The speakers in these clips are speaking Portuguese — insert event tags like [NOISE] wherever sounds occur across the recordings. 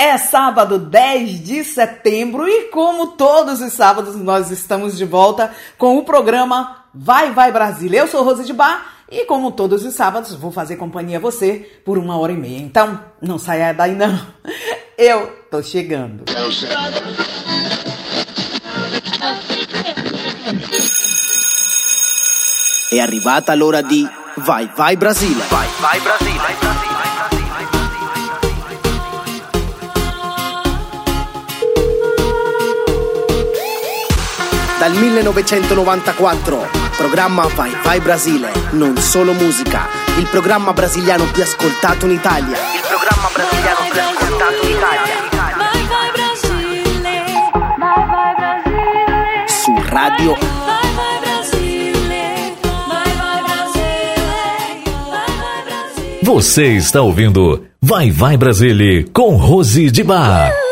É sábado 10 de setembro e, como todos os sábados, nós estamos de volta com o programa Vai Vai Brasília. Eu sou Rose de Bar e, como todos os sábados, vou fazer companhia a você por uma hora e meia. Então, não saia daí não. [LAUGHS] Eu tô chegando. É arrivata l'ora di Vai Vai Brasile. Vai Vai Brasile. Dal 1994, programma Vai Vai Brasile, non solo musica, il programma brasiliano più ascoltato in Italia. Il programma brasiliano più ascoltato in Italia. Vai Vai Brasile, Vai Vai Brasile. Su Radio Vai Vai Brasile, Vai Vai Brasile, Vai Vai Brasile. Você está ouvindo Vai Vai Brasile com Rose de Bar.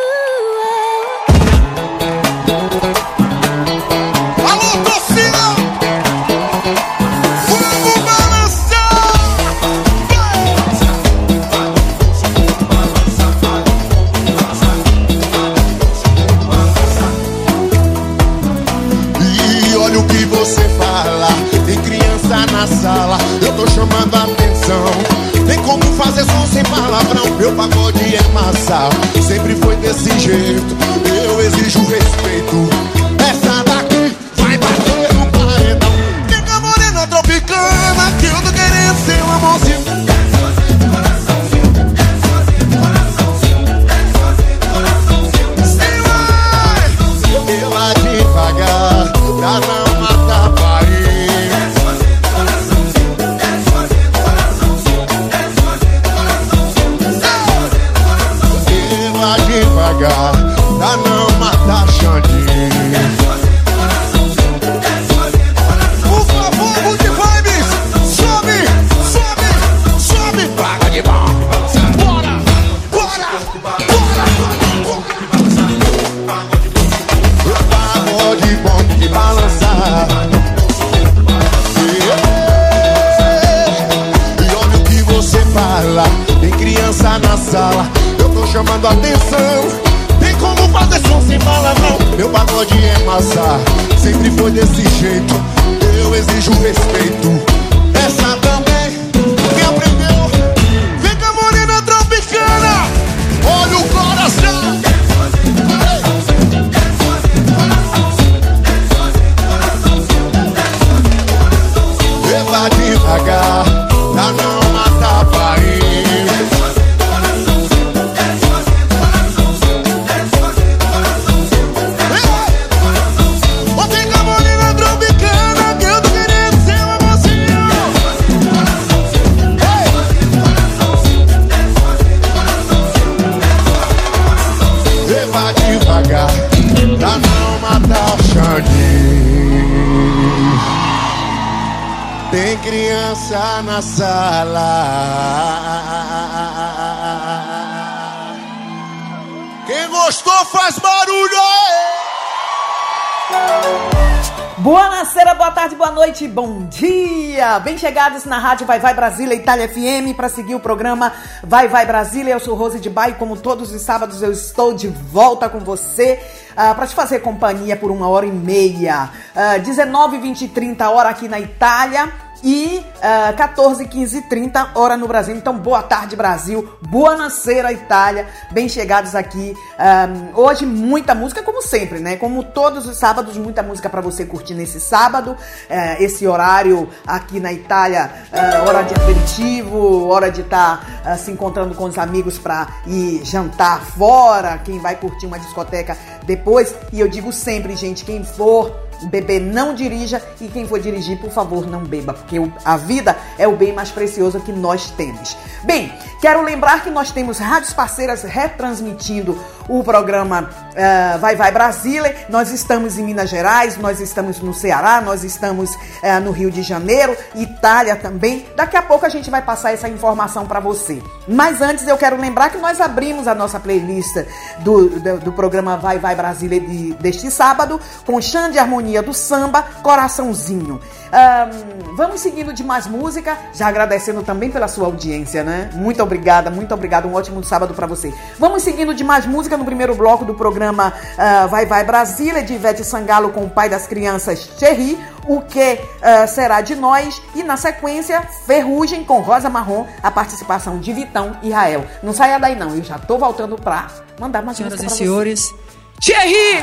Noite, bom dia! Bem chegados na Rádio Vai Vai Brasília Itália FM para seguir o programa Vai Vai Brasília. Eu sou Rose de Bairro, como todos os sábados eu estou de volta com você uh, ah, para te fazer companhia por uma hora e meia. Uh, 19, 20 e 30 hora aqui na Itália e uh, 14, 15 30 hora no Brasil. Então, boa tarde, Brasil. Boa nascera, Itália. Bem chegados aqui. Um, hoje, muita música, como sempre, né? Como todos os sábados, muita música para você curtir nesse sábado. Uh, esse horário aqui na Itália, uh, hora de aperitivo, hora de estar tá, se encontrando com os amigos para ir jantar fora. Quem vai curtir uma discoteca depois. E eu digo sempre, gente, quem for beber não dirija e quem for dirigir, por favor, não beba, porque a vida é o bem mais precioso que nós temos. Bem, quero lembrar que nós temos rádios parceiras retransmitindo o programa uh, Vai Vai Brasília. Nós estamos em Minas Gerais, nós estamos no Ceará, nós estamos uh, no Rio de Janeiro, Itália também. Daqui a pouco a gente vai passar essa informação para você. Mas antes eu quero lembrar que nós abrimos a nossa playlist do, do, do programa Vai Vai Brasília de, deste sábado com Xande Harmonia sintonia do samba, coraçãozinho. Um, vamos seguindo de mais música, já agradecendo também pela sua audiência, né? Muito obrigada, muito obrigada. Um ótimo sábado para você. Vamos seguindo de mais música no primeiro bloco do programa uh, Vai Vai Brasília, de Ivete Sangalo com o pai das crianças, Cherry. O que uh, será de nós? E na sequência, Ferrugem com Rosa Marrom, a participação de Vitão e Rael. Não saia daí não, eu já tô voltando pra mandar mais Senhoras e senhores, Thierry!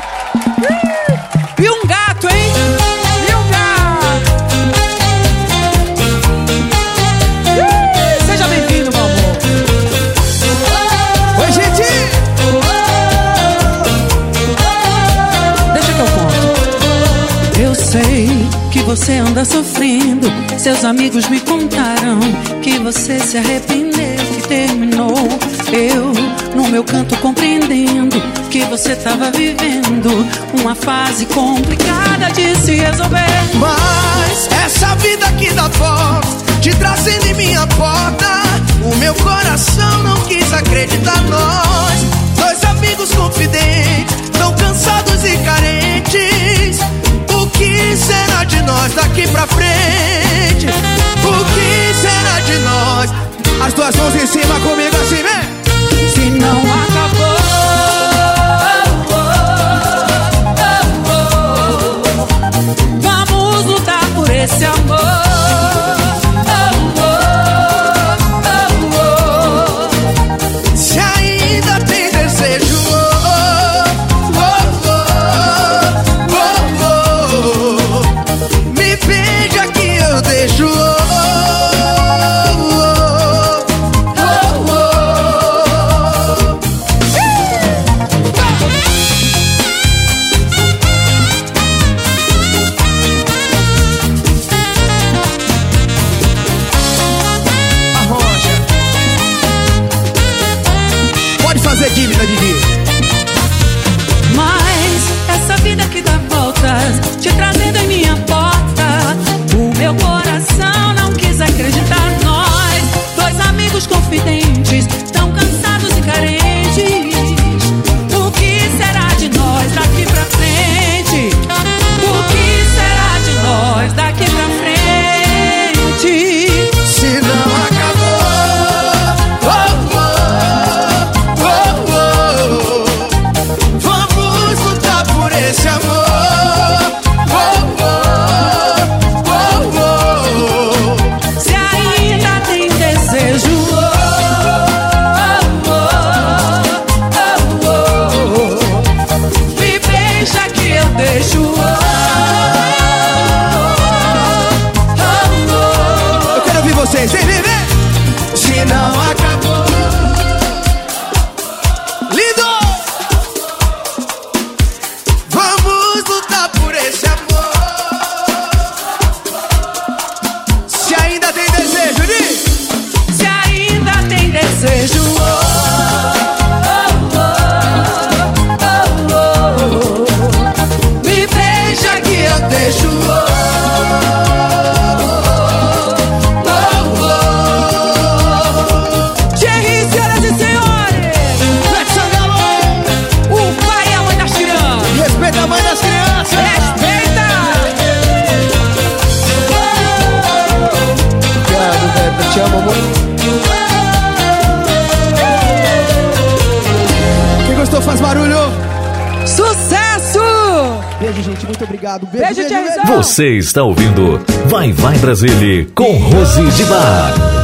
E um gato, hein? você anda sofrendo. Seus amigos me contaram que você se arrependeu, que terminou. Eu, no meu canto, compreendendo que você tava vivendo uma fase complicada de se resolver. Mas essa vida que dá volta, te trazendo em minha porta. O meu coração não quis acreditar nós. Dois amigos confidentes, tão cansados e carentes que será de nós daqui pra frente? O que será de nós? As duas mãos em cima comigo assim, vem! Se não acabou. Vamos lutar por esse amor. Você está ouvindo Vai Vai Brasília com Rose de Bar.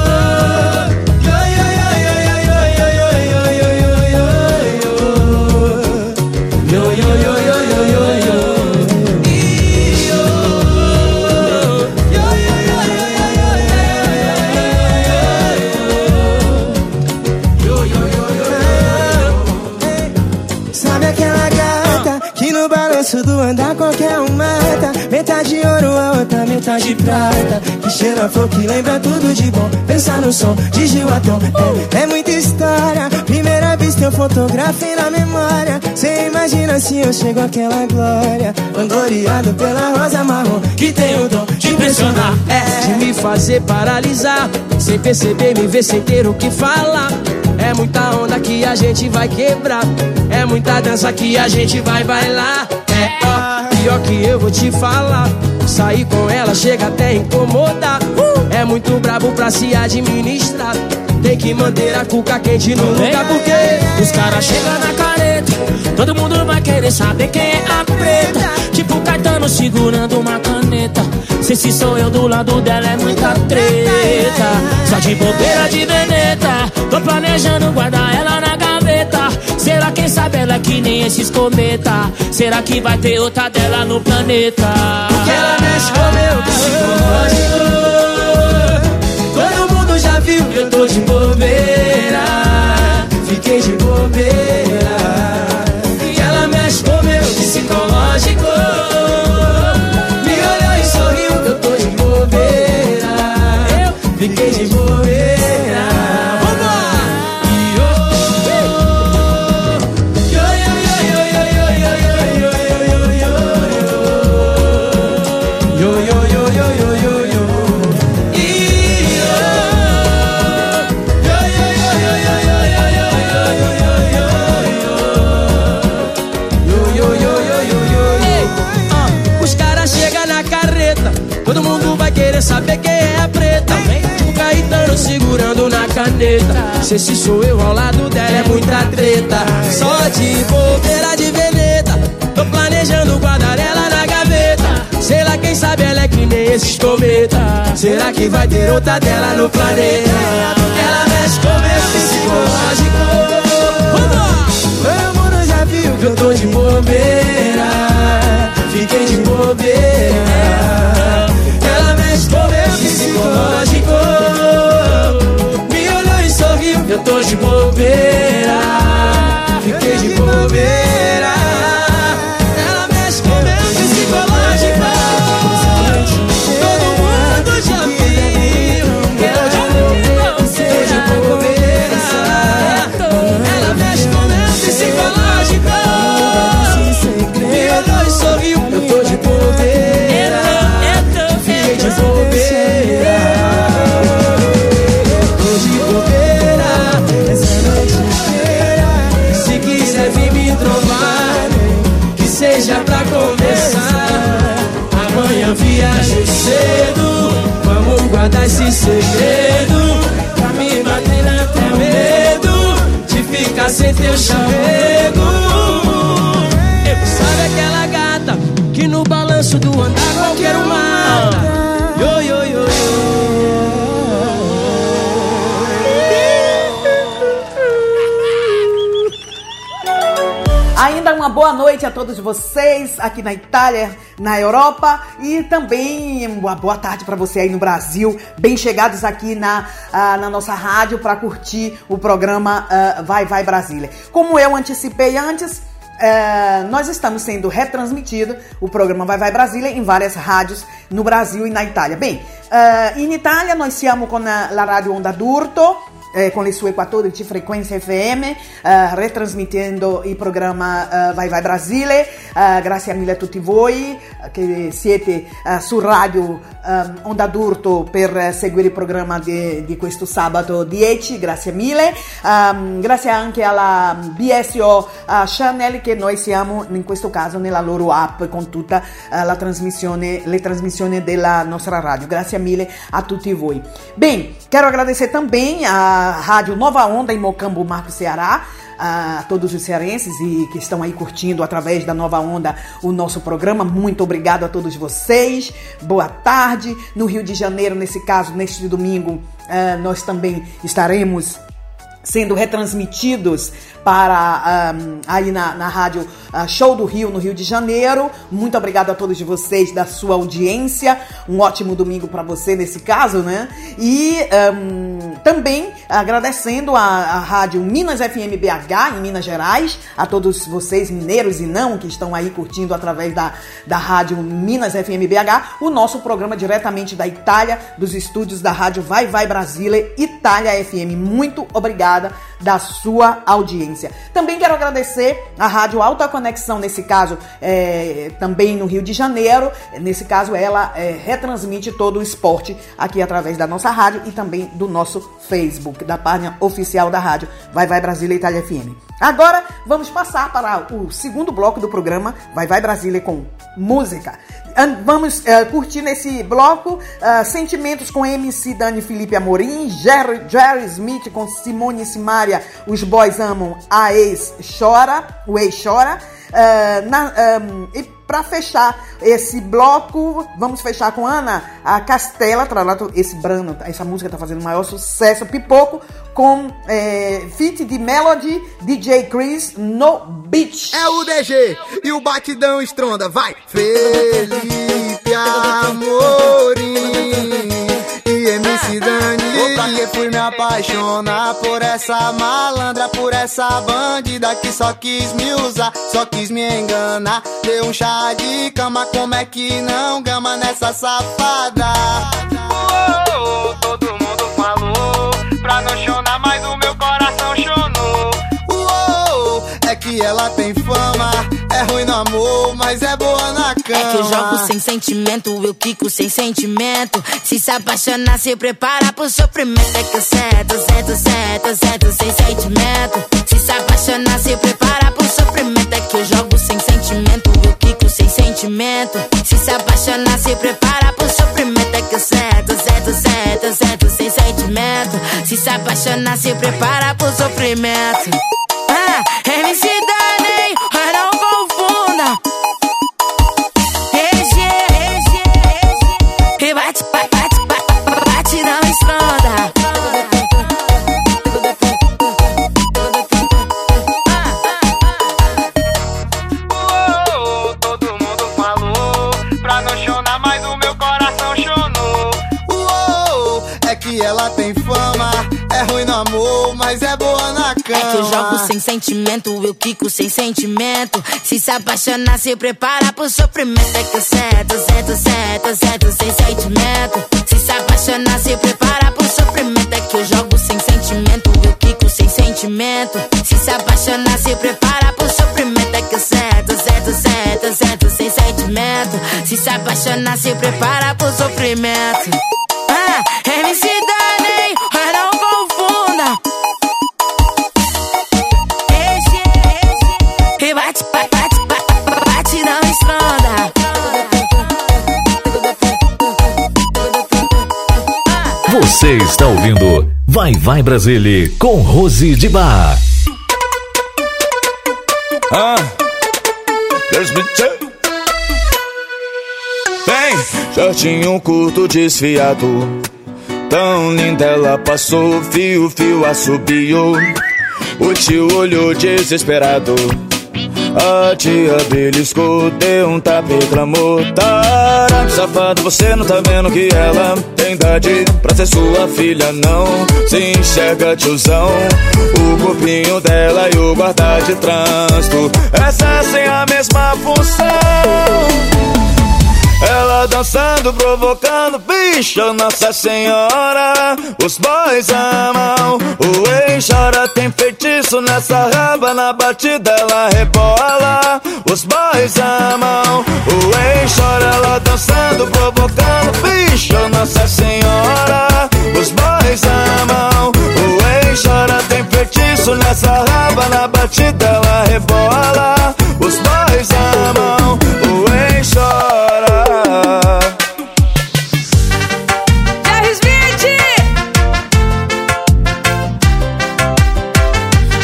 De prata Que cheira a flor que lembra tudo de bom. Pensar no som de Gilbatom é, é muita história. Primeira vista eu fotografei na memória. Cê imagina se eu chego àquela glória. Vangloriado pela rosa marrom Que tem o dom de impressionar. É. De me fazer paralisar Sem perceber, me ver sem ter o que falar. É muita onda que a gente vai quebrar. É muita dança que a gente vai bailar. É ó pior que eu vou te falar. Sair com ela chega até incomodar. É muito brabo pra se administrar. Tem que manter a cuca quente no lugar porque os caras chegam na careta. Todo mundo vai querer saber quem é a preta. Tipo Caetano segurando uma caneta. Se esse sou eu do lado dela é muita treta. Só de bobeira de veneta. Tô planejando guardar ela na gaveta. Será quem sabe ela é que nem esses cometa? Será que vai ter outra dela no planeta? Porque ela mexe com meu psicológico viu que eu tô de bobeira. Fiquei de bobeira. E ela mexe com meu psicológico. Me olhou e sorriu que eu tô de bobeira. Fiquei de bobeira saber quem é a preta. O Caetano segurando na caneta. Se esse sou eu ao lado dela é muita treta. Só de bobeira de veneta. Tô planejando guardar ela na gaveta. Sei lá, quem sabe ela é que nem esses cometa. Será que vai ter outra dela no planeta? Sem teu chamego. Sabe aquela gata que no balanço do andar qualquer uma Yo, yo, yo, Ainda uma boa noite a todos vocês aqui na Itália, na Europa e também uma boa tarde para você aí no Brasil, bem chegados aqui na, uh, na nossa rádio para curtir o programa uh, Vai Vai Brasília. Como eu antecipei antes, uh, nós estamos sendo retransmitido o programa Vai Vai Brasília em várias rádios no Brasil e na Itália. Bem, in Itália nós siamo con la radio Onda d'Urto eh, con le sue 14 frequenze FM, eh, retrasmettendo il programma eh, Vai Vai Brasile. grazie mille a tutti voi che siete su radio Onda d'Urto per seguire il programma di, di questo sabato 10. Grazie mille. Um, grazie anche alla BSO Channel che noi siamo in questo caso nella loro app con tutta la trasmissione, le trasmissioni della nostra radio. Grazie mille a tutti voi. Bem, quero agradecer também a Rádio Nova Onda em Mocambo, Marco Ceará, a todos os cearenses e que estão aí curtindo através da Nova Onda o nosso programa. Muito obrigado a todos vocês. Boa tarde. No Rio de Janeiro, nesse caso, neste domingo, nós também estaremos sendo retransmitidos para um, aí na, na rádio uh, Show do Rio, no Rio de Janeiro. Muito obrigado a todos vocês da sua audiência. Um ótimo domingo para você nesse caso, né? E um, também agradecendo a, a rádio Minas FM BH, em Minas Gerais, a todos vocês, mineiros e não, que estão aí curtindo através da, da rádio Minas FM BH, o nosso programa diretamente da Itália, dos estúdios da rádio Vai Vai Brasília, Itália FM. Muito obrigado da sua audiência. Também quero agradecer a Rádio Alta Conexão, nesse caso, é, também no Rio de Janeiro. Nesse caso, ela é, retransmite todo o esporte aqui através da nossa rádio e também do nosso Facebook, da página oficial da rádio Vai Vai Brasília Itália FM. Agora vamos passar para o segundo bloco do programa Vai Vai Brasília com música. Vamos uh, curtir nesse bloco uh, Sentimentos com MC Dani Felipe Amorim, Jerry, Jerry Smith com Simone Simaria, Os Boys Amam, A Ex Chora, o Ex Chora. Uh, na, um, e para fechar esse bloco, vamos fechar com Ana a Castela, esse Brano, essa música tá fazendo maior sucesso, Pipoco, com é, feat de Melody, DJ Chris no Beach. É o DG e o batidão estronda, vai! Felipe Amorim e MC Dani. Porque fui me apaixonar por essa malandra, por essa bandida que só quis me usar, só quis me enganar. Deu um chá de cama, como é que não gama nessa safada? Todo mundo falou pra não chorar, mas o meu coração chonou. Que ela tem fama, é ruim no amor, mas é boa na cama. É que eu jogo sem sentimento, eu quico sem sentimento. Se se apaixonar, se prepara pro sofrimento. É que eu certo, certo, certo, certo, sem sentimento. Se se apaixonar, se prepara pro sofrimento. É que eu jogo sem sentimento, eu quico sem sentimento. Se se apaixonar, se prepara pro sofrimento. É que eu certo, certo, certo, certo, sem sentimento. Se se apaixonar, se prepara pro sofrimento. Ah, MC amor, mas é boa na cama. É que eu jogo sem sentimento, eu quico sem sentimento. Se se apaixonar, se prepara pro sofrimento. É que eu certo, certo, certo, certo, sem sentimento. Se se apaixonar, se prepara pro sofrimento. É que eu jogo sem sentimento, eu quico sem sentimento. Se se apaixonar, se prepara pro sofrimento. É que eu certo, certo, certo, certo, sem sentimento. Se se apaixonar, se prepara pro sofrimento. Vai Vai Brasília com Rose de Bar. Ah, there's me too. Vem, shortinho curto desfiado. Tão linda ela passou, fio, fio assobiou. O tio olhou desesperado. A tia beliscou, deu um tapa e reclamou Tarado, safado, você não tá vendo que ela tem idade? Pra ser sua filha, não Se enxerga, tiozão. O corpinho dela e o guarda de trânsito. Exercem a mesma função ela dançando, provocando, bicho, Nossa Senhora. Os boys amam, o ex chora, tem feitiço nessa raba, na batida ela rebola. Os boys amam, o ex chora, ela dançando, provocando, bicho, Nossa Senhora. Os boys amam, o ex chora, tem feitiço nessa raba, na batida ela rebola. Os boys amam,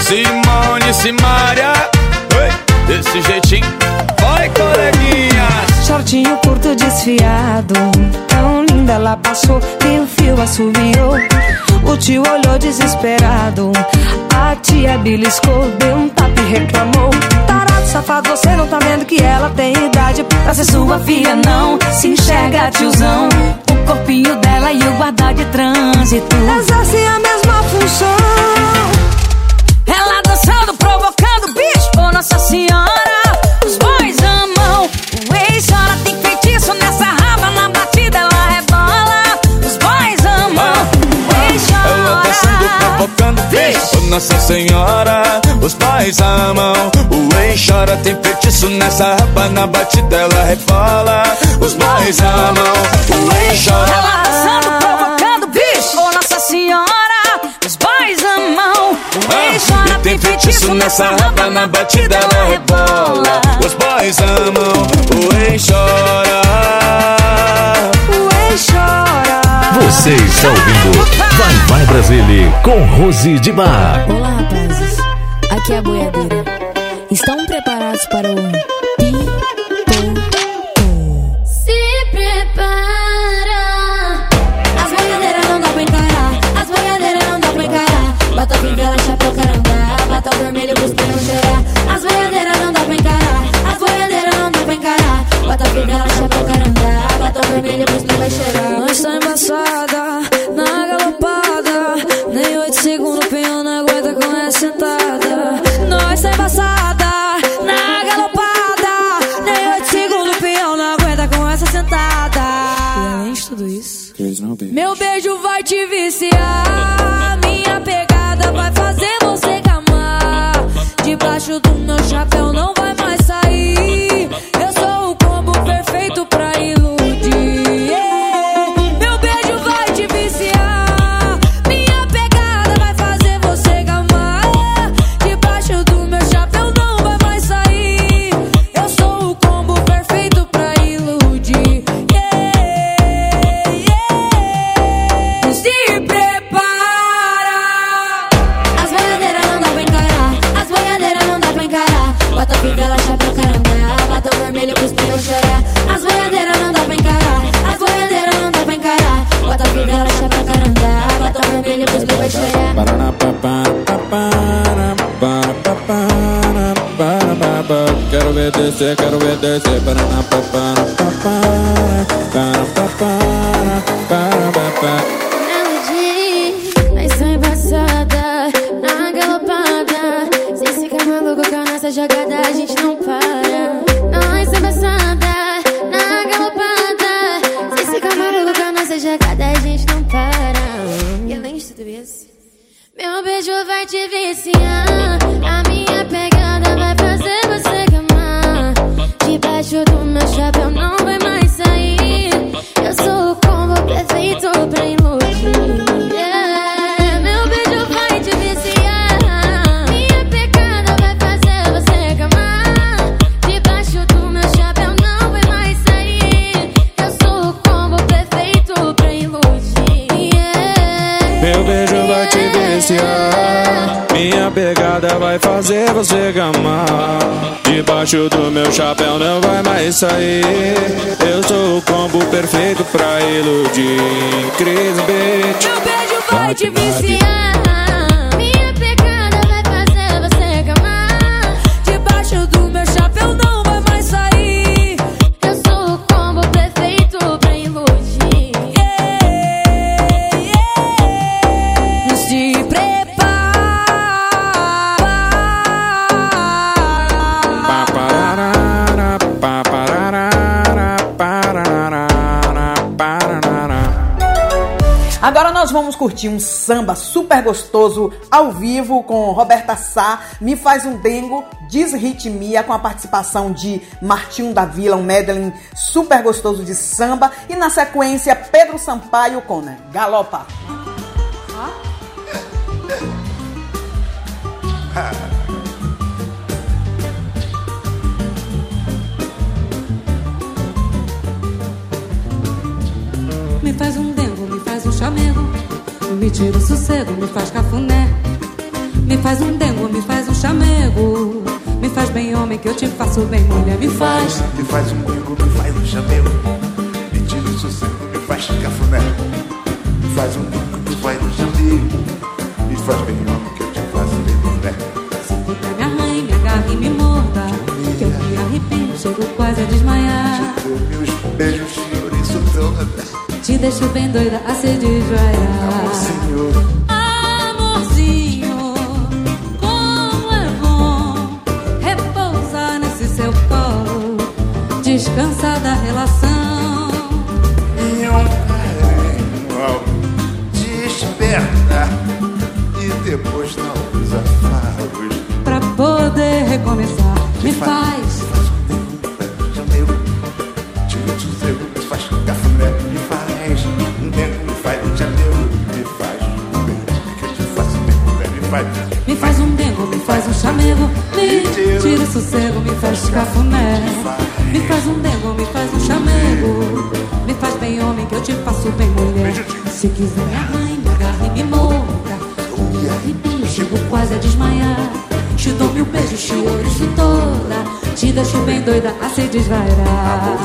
Simone Simaria, Oi, desse jeitinho, vai coleguinhas. Shortinho curto desfiado. Tão linda ela passou E o fio assobiou. O tio olhou desesperado. A tia beliscou Deu um tapa e reclamou. Tarado, safado, você não tá vendo que ela tem idade. Pra ser sua filha, não Se enxerga, tiozão. O corpinho dela e o guarda de trânsito. Exerce a mesma função. Ela dançando, provocando, bicho Ô Nossa Senhora provocando bicho Nossa Senhora, os pais amam. O rei chora, tem feitiço nessa rapa Na batida ela rebola. Os pais amam, o rei chora. Ela arrasando, provocando bicho. Oh, Nossa Senhora, os pais amam. O rei ah, chora, tem feitiço nessa rapa Na batida ela rebola. Os pais amam, o rei chora. Você está ouvindo Vai Vai Brasília com Rose de Bar. Olá, rapazes. Aqui é a boiadeira. Estão preparados para o Se prepara. As boiadeiras não dá pra encarar. As boiadeiras não dá pra encarar. Bota a fivela, chapéu, carandá. Bota o vermelho pros pneus cheirar. As boiadeiras não dá pra encarar. As boiadeiras não dá pra encarar. Bota a fivela, chapéu, carandá. Bota o vermelho pneus vai. Nós tá embaçada, na galopada. Nem oito segundos o pinhão não aguenta com essa sentada. Nós tá embaçada, na galopada. Nem oito segundos o pinhão não aguenta com essa sentada. E além de tudo isso, meu beijo vai te viciar. Minha pegada vai fazer você gamar. Debaixo do meu chapéu não Quero ver descer, quero ver descer. Paraná, papara, papara, fazer você gamar. Debaixo do meu chapéu não vai mais sair. Eu sou o combo perfeito pra iludir. Cris Beat. Meu beijo vai te viciar. Curtir um samba super gostoso ao vivo com Roberta Sá, Me Faz um Dengo, Desritmia, com a participação de Martinho da Vila, um medley super gostoso de samba. E na sequência, Pedro Sampaio com né, Galopa. Me faz um dengo, me faz um chamego. Me tira o sossego, me faz cafuné. Me faz um dengo, me faz um chamego. Me faz bem homem que eu te faço bem mulher. Me faz. Me faz um bingo, me faz um chamego. Me tira o sossego, me faz cafuné. Me faz um bingo, me faz um chamego. Me faz bem homem que eu te faço bem mulher. Puta, me arranhe, me agarre e me morda. Que eu me arrepio, chego quase a desmaiar. Meus beijos, senhor, isso toda. Te deixo bem doida a se desvaiar. Senhor, Amorzinho, como é bom repousar nesse seu colo, descansar da relação. e um carinho ao despertar. E depois não os afagos. Pra poder recomeçar. Me faz. Faz um chamego, me tira o sossego, me faz cafuné. Me faz um dengo, me faz um chamego, me faz bem homem que eu te faço bem mulher. Se quiser me agarre e me morda. Me arrepio, chego quase a desmaiar. Te dou mil beijos, te ouriço toda. Te deixo bem doida a se desvairar.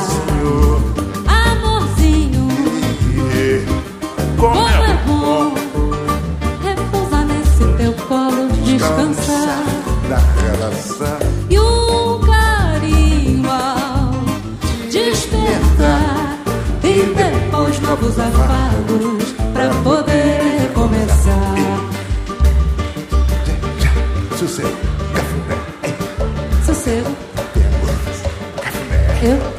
Amorzinho, como é bom repousar nesse teu colo, descansar. Novos afagos pra poder recomeçar. sossego, cafuné, Sossego. Eu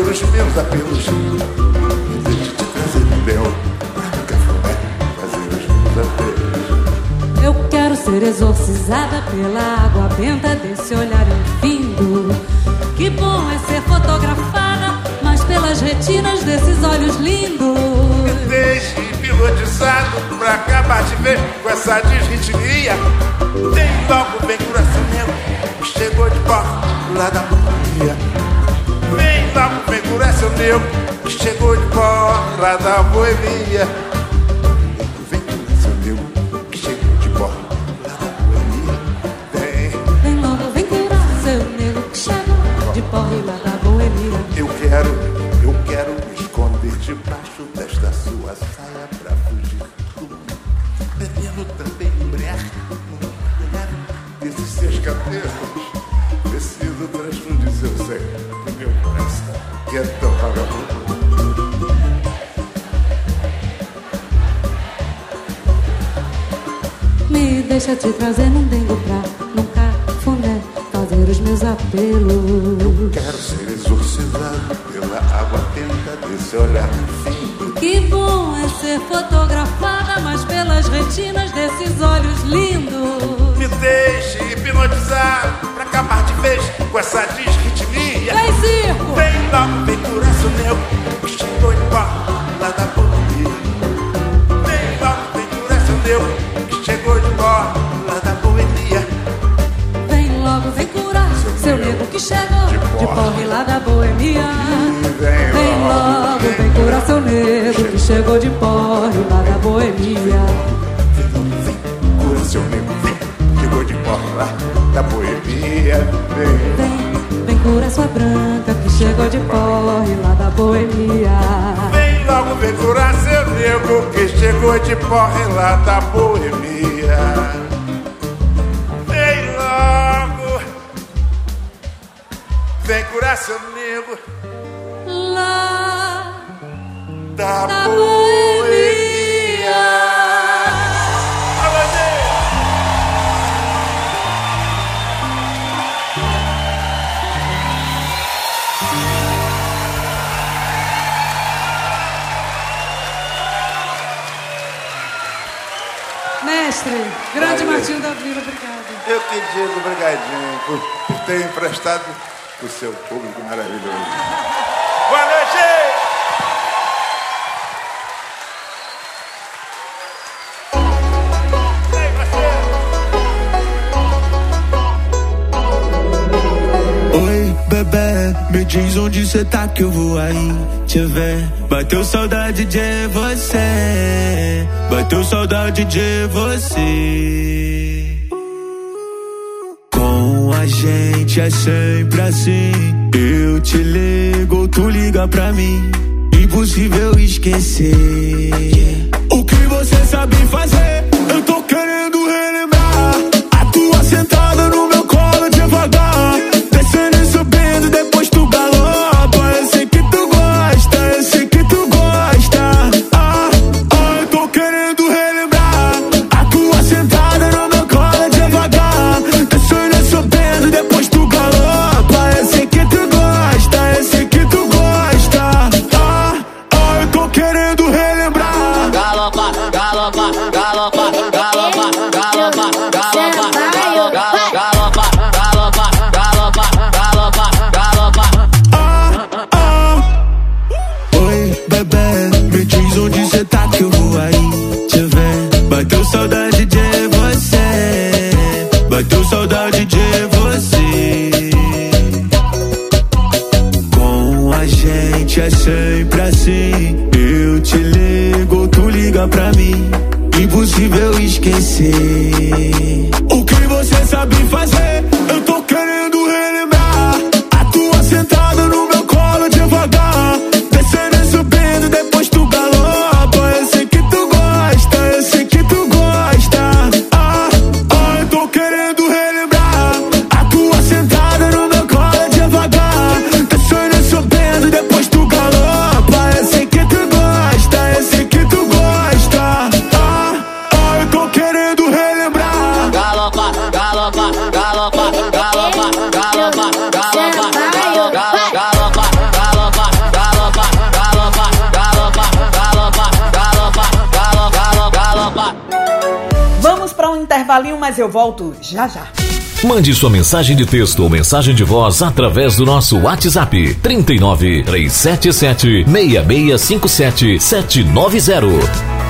fazer os meus apelos. Me deixe te trazer um cafuné fazer os meus apelos. Eu quero ser exorcizada pela água benta desse olhar infindo. Que bom é ser fotografada, mas pelas retinas desses olhos lindos. Me deixe hipnotizado pra acabar de ver com essa desritmia. Vem logo, vem coração meu, chegou de porta lá da boemia. Coração meu, chegou de lá da boemia. Que chegou de porre lá da boemia. Vem logo, vem curar seu nego que chegou de porre lá da boemia. Coração meu, vem, chegou de porta lá da boemia. Vem, Vem curar sua branca que chegou de porre lá da boemia. vem logo, vem curar seu nego, que chegou de porra lá da boemia. Vem curar seu nego. Lá da, boemia. Mestre, grande Valeu. Martinho da Vila, obrigado. Eu que digo, obrigadinho, por, por ter emprestado o seu público maravilhoso. [LAUGHS] Boa noite! Oi, bebê, me diz onde cê tá que eu vou aí te ver. Bateu saudade de você, bateu saudade de você. Gente é sempre assim. Eu te ligo, tu liga pra mim. Impossível esquecer. O que você sabe fazer. Intervalinho, mas eu volto já já. Mande sua mensagem de texto ou mensagem de voz através do nosso WhatsApp 39 377 6657 790.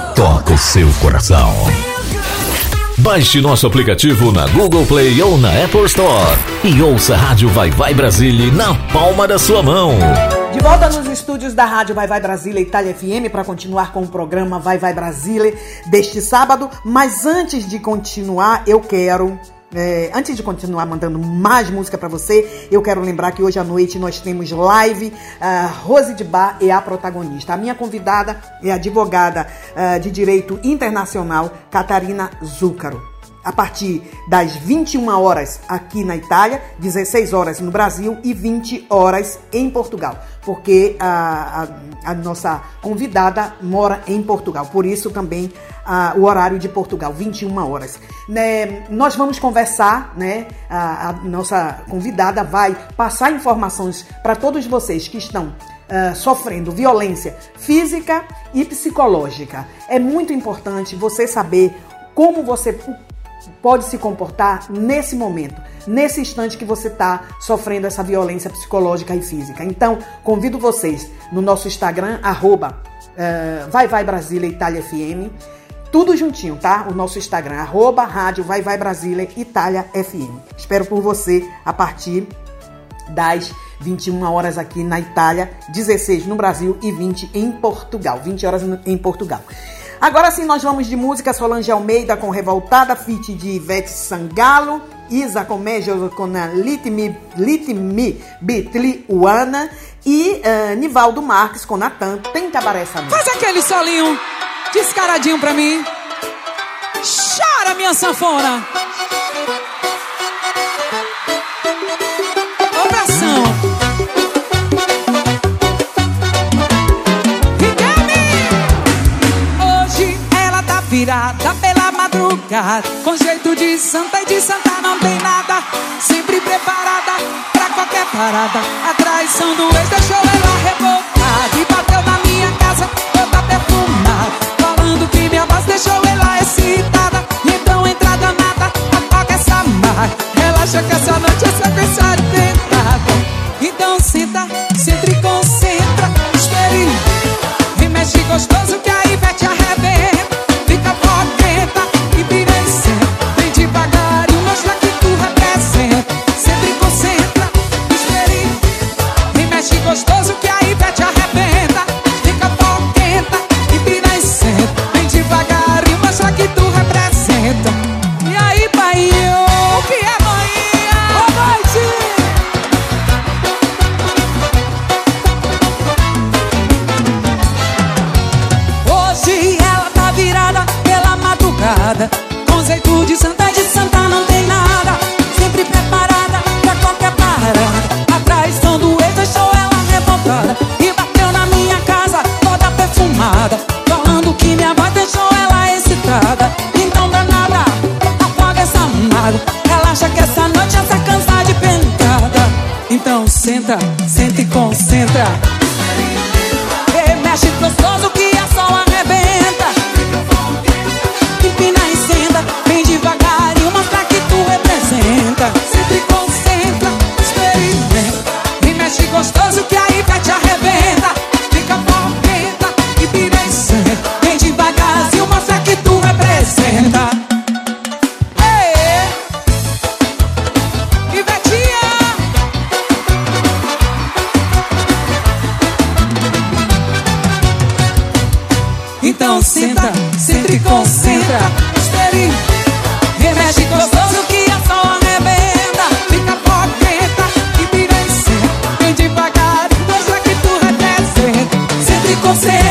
toca o seu coração. Baixe nosso aplicativo na Google Play ou na Apple Store e ouça a Rádio Vai Vai Brasília na palma da sua mão. De volta nos estúdios da Rádio Vai Vai Brasília Itália FM para continuar com o programa Vai Vai Brasília deste sábado. Mas antes de continuar, eu quero. É, antes de continuar mandando mais música para você, eu quero lembrar que hoje à noite nós temos live. A Rose de Bar é a protagonista. A minha convidada é a advogada ah, de direito internacional Catarina Zúcaro a partir das 21 horas aqui na Itália, 16 horas no Brasil e 20 horas em Portugal, porque a, a- a nossa convidada mora em Portugal, por isso também o horário de Portugal, 21 horas. Né, nós vamos conversar, né? A, a nossa convidada vai passar informações para todos vocês que estão ah, sofrendo violência física e psicológica. É muito importante você saber como você pode se comportar nesse momento, nesse instante que você está sofrendo essa violência psicológica e física. Então, convido vocês no nosso Instagram, arroba eh, Vai Vai Brasília Itália FM, tudo juntinho, tá? O nosso Instagram, arroba Rádio Vai Vai Brasília Itália FM. Espero por você a partir das 21 horas aqui na Itália, 16 no Brasil e 20 em Portugal. 20 horas em Portugal. Agora sim, nós vamos de música Solange Almeida com Revoltada, feat de Ivete Sangalo, Isa com a Litmi, Litmi Bitliuana e eh, Nivaldo Marques com Natan, Tem Cabaré essa. Faz aquele solinho descaradinho pra mim. Chora, minha sanfona. Ô, pressão. Hoje ela tá virada pela madrugada Com jeito de santa e de santa não tem nada Sempre preparada pra qualquer parada A traição do ex deixou ela revoltada E bateu na minha casa toda perfumada que minha voz deixou ela excitada. Então entra danada, apaga essa marca Relaxa que essa noite é sequência de você.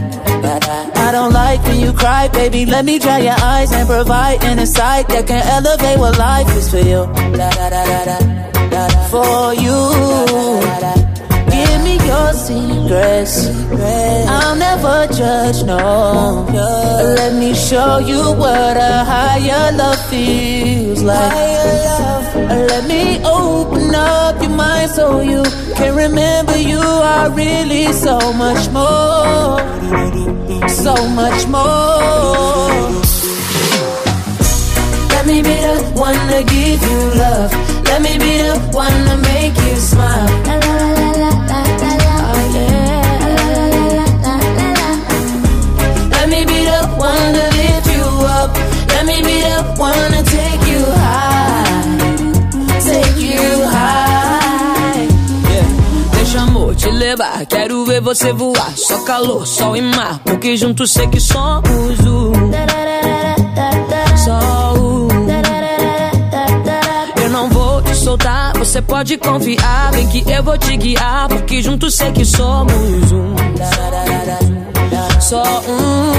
I don't like when you cry, baby. Let me dry your eyes and provide an insight that can elevate what life is for you. Da, da, da, da, da, da, da, for you. Your secrets. I'll never judge, no. Let me show you what a higher love feels like. Let me open up your mind so you can remember you are really so much more. So much more. Let me be the one to give you love. Let me be the one to make you smile. One to lift you up. Let me be the one to take you high. Take you high. Deixa amor te levar, quero ver você voar. Só calor, sol e mar, porque juntos sei que somos o. Só. Eu não vou te soltar, você pode confiar. Vem que eu vou te guiar, porque juntos sei que somos um. Só um.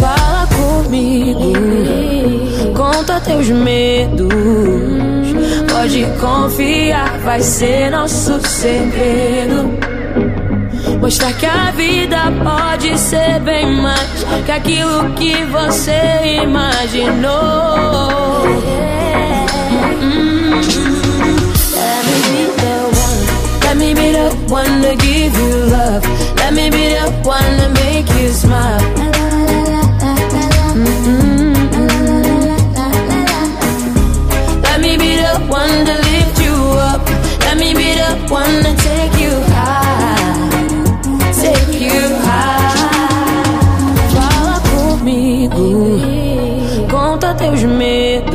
Fala comigo, conta teus medos. Pode confiar, vai ser nosso segredo. Mostrar que a vida pode ser bem mais que aquilo que você imaginou. Mm. Let me be the one. Let me be the one to give you love. Let me be the one to make you smile. Mm-mm. Let me lift you up. Let me take you high. Take you high. Fala comigo, conta teus medos.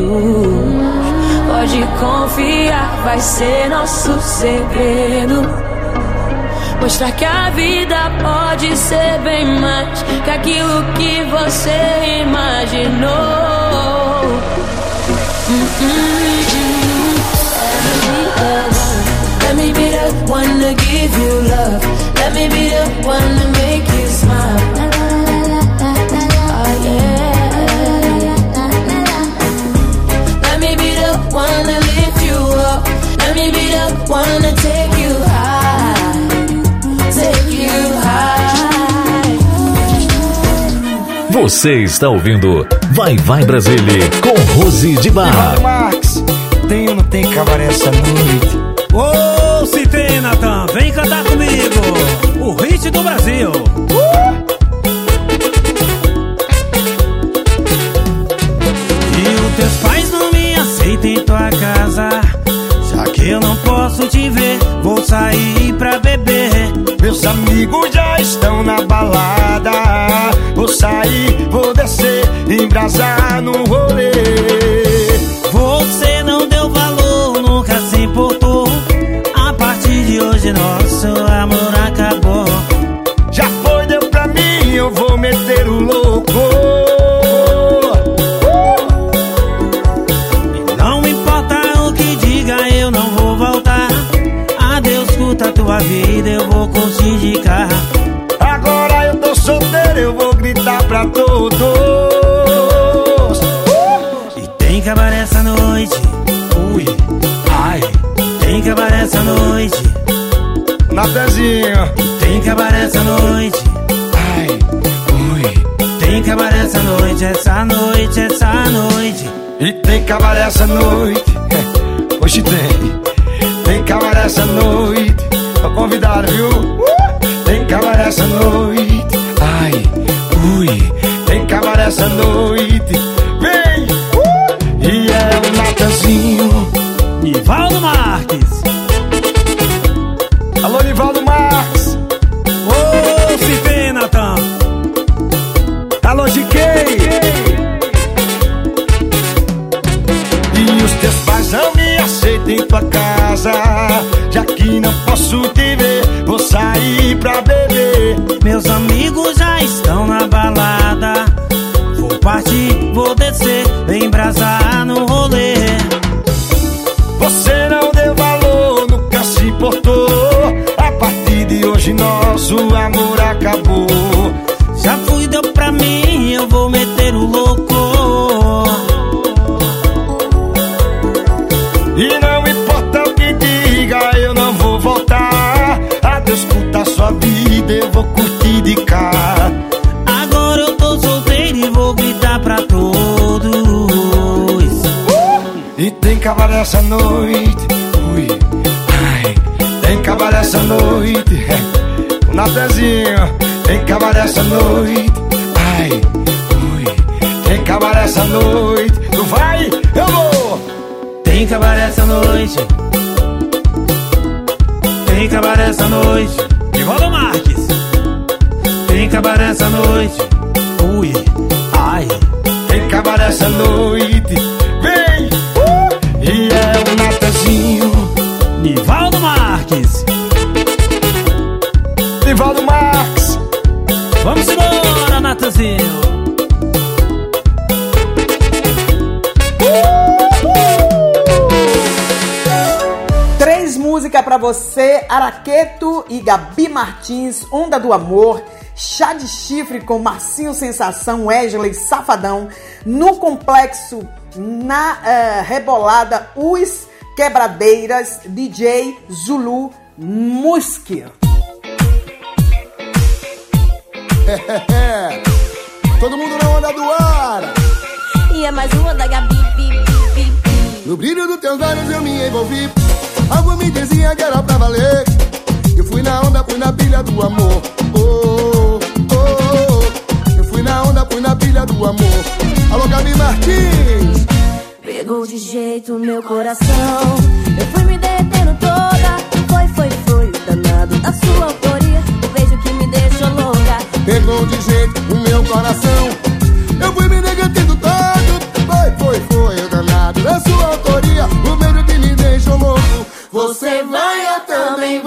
Pode confiar, vai ser nosso segredo. Mostrar que a vida pode ser bem mais que aquilo que você imaginou. Let me be the one to give you love. Let me be the one to make you smile. Oh, yeah. Let me be the one to lift you up. Let me be the one to take Você está ouvindo Vai Vai Brasília com Rose de Bar. Max, tem ou não tem cabaré essa noite? Ô, se tem, Natan, vem cantar comigo. O hit do Brasil. E os teus pais não me aceitam em tua casa. Já que eu não posso te ver, vou sair pra beber. Meus amigos já estão na balada. Vou sair, vou descer, embrasar no rolê. Você não deu valor, nunca se importou. A partir de hoje, nosso amor acabou. Já foi, deu pra mim, eu vou meter o louco. Não importa o que diga, eu não vou voltar. Adeus, curta a tua vida, eu vou curtir todos. E tem cabaré essa noite. Ui, ai. Tem cabaré essa noite. Natezinho. Tem cabaré essa noite. Ai, ui. Tem cabaré essa noite, essa noite, essa noite. E tem cabaré essa noite. [LAUGHS] Hoje tem. Tem cabaré essa noite. Tô convidado, viu? Tem cabaré essa noite. Ai, ui. Tem cabaré essa noite. Vem! E é o Natanzinho. Nivaldo Marques. Alô, Nivaldo Marques. Ô, se tem, Natan. Alô, GK. E os teus pais não me aceitam em tua casa. Já que não posso te ver, vou sair pra Vou descer, embrasar no rolê. Você não deu valor, nunca se importou. A partir de hoje, nosso amor acabou. Essa noite, ui, ai, tem cabaré essa noite, [LAUGHS] o Natezinho, tem cabaré essa noite, ai, ui, tem cabaré essa noite, tu vai, eu vou. Tem cabaré essa noite. Tem cabaré essa noite. Nivaldo Marques. Tem cabaré essa noite. Ui, ai. Tem cabaré essa noite, pra você: Araqueto e Gabi Martins, Onda do Amor, Chá de Chifre com Marcinho Sensação, Wesley Safadão, no complexo na eh, rebolada Os Quebradeiras, DJ Zulu Muski. [LAUGHS] Todo mundo na onda do ar. E é mais uma da Gabi, bi, bi, bi, bi. No brilho dos teus olhos eu me envolvi. Algo me dizia que era pra valer. Eu fui na onda, fui na pilha do amor. Oh, oh, oh. Eu fui na onda, fui na pilha do amor. Alô, Gabi Martins. Pegou de jeito meu coração. Eu fui me derretendo toda. Foi, foi, foi. Danado da sua autoria. O beijo que me deixou louca. Pegou de jeito o meu coração. Eu fui me derretendo todo. Você vai, eu também vou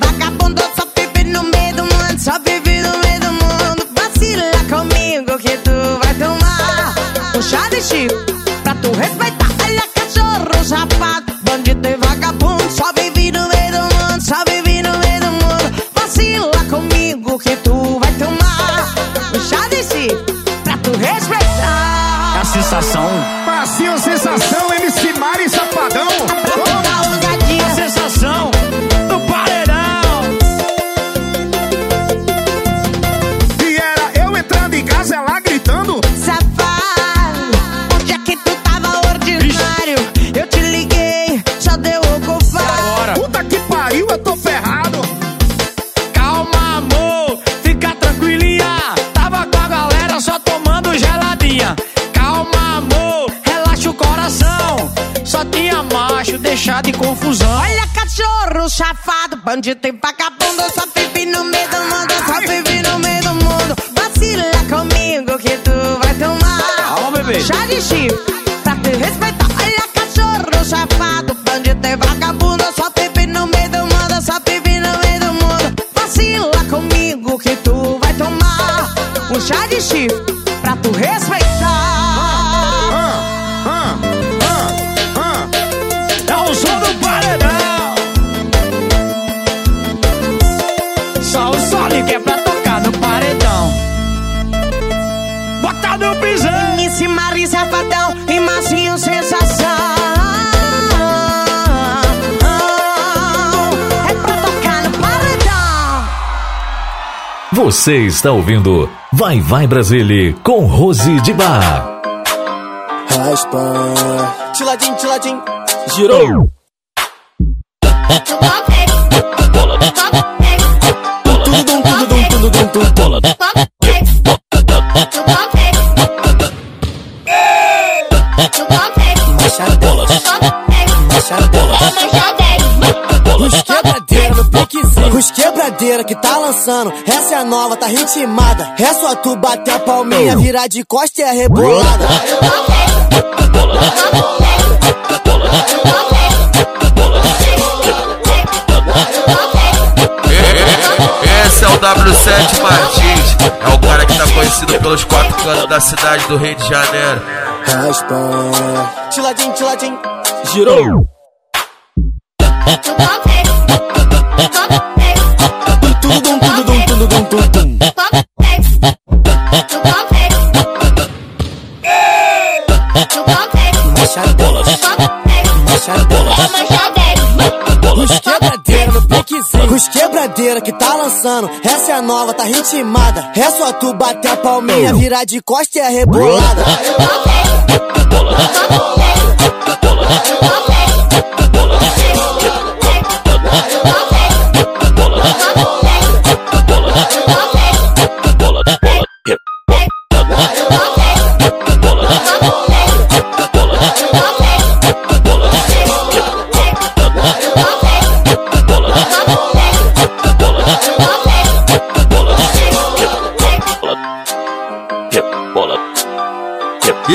Vagabundo só vive no meio do mundo, só vive no meio do mundo. Vacila comigo que tu vai tomar Puxa chá de chico pra tu respeitar. Olha, é cachorro, sapato, bandido e vagabundo, só vive no meio do mundo, só vive no meio do mundo. Vacila comigo que tu vai tomar Puxa chá de chico pra tu respeitar. É a sensação bandido e vagabundo. Só vive no meio do mundo, só vive no meio do mundo. Vacila comigo que tu vai tomar. Calma, bebê. Chá de chifre. Você está ouvindo Vai Vai Brasília com Rose de Bar. Raspa. Tiladinho, tiladinho. Girou. Bola. Bola. Os quebradeira que tá dançando, essa é nova, tá ritmada. É só tu bater a palminha, virar de costa e é rebolada. Esse é o W7 Martins, é o cara que tá conhecido pelos quatro cantos da cidade do Rio de Janeiro. Raspa. Tiladim, tiladim, girou. Que lançando. Essa é nova, tá ritmada. É só tu bater a palminha, virar de costa e é rebolada. [LAUGHS]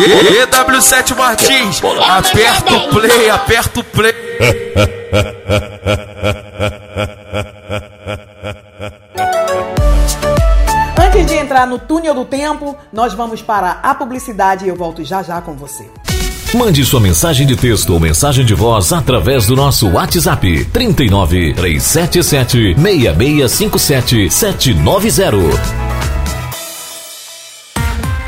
EW7 Martins, aperta o play, aperta o play. Antes de entrar no túnel do tempo, nós vamos para a publicidade e eu volto já já com você. Mande sua mensagem de texto ou mensagem de voz através do nosso WhatsApp 39 377 6657 790.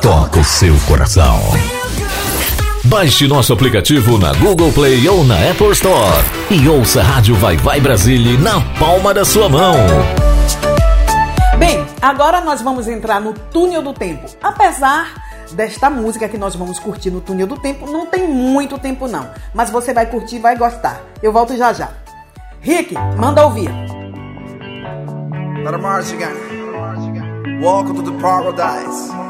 toca o seu coração. Baixe nosso aplicativo na Google Play ou na Apple Store e ouça a Rádio Vai Vai Brasília na palma da sua mão. Bem, agora nós vamos entrar no túnel do tempo. Apesar desta música que nós vamos curtir no túnel do tempo, não tem muito tempo não, mas você vai curtir, vai gostar. Eu volto já já. Rick, manda ouvir. Let march again. Welcome to the paradise.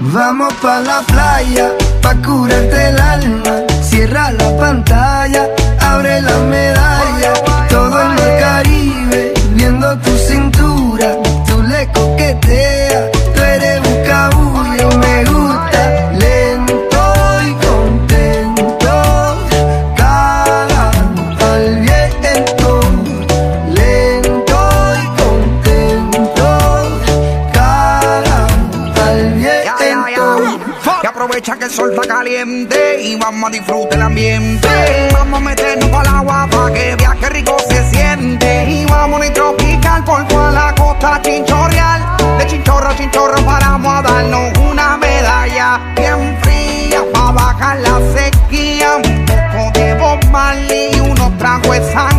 Vamos pa la playa, pa curarte el alma. Cierra la pantalla, abre la medalla. Todo en el Caribe, viendo tu cintura. Tú le coqueteas, sol está caliente y vamos a disfrutar el ambiente. Vamos a meternos para el agua para que viaje rico se siente. Y vamos a tropical por toda la costa chinchorreal. De chinchorro a chinchorro paramos a darnos una medalla bien fría para bajar la sequía. Un poco de Bob y unos tragos de sangría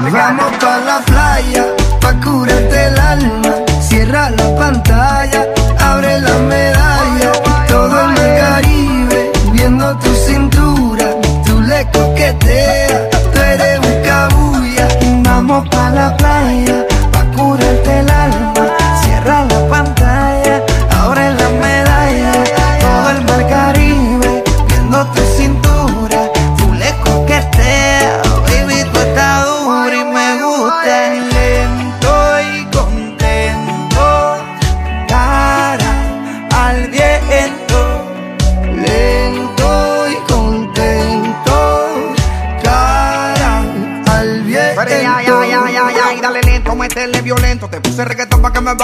Vamos pa la playa,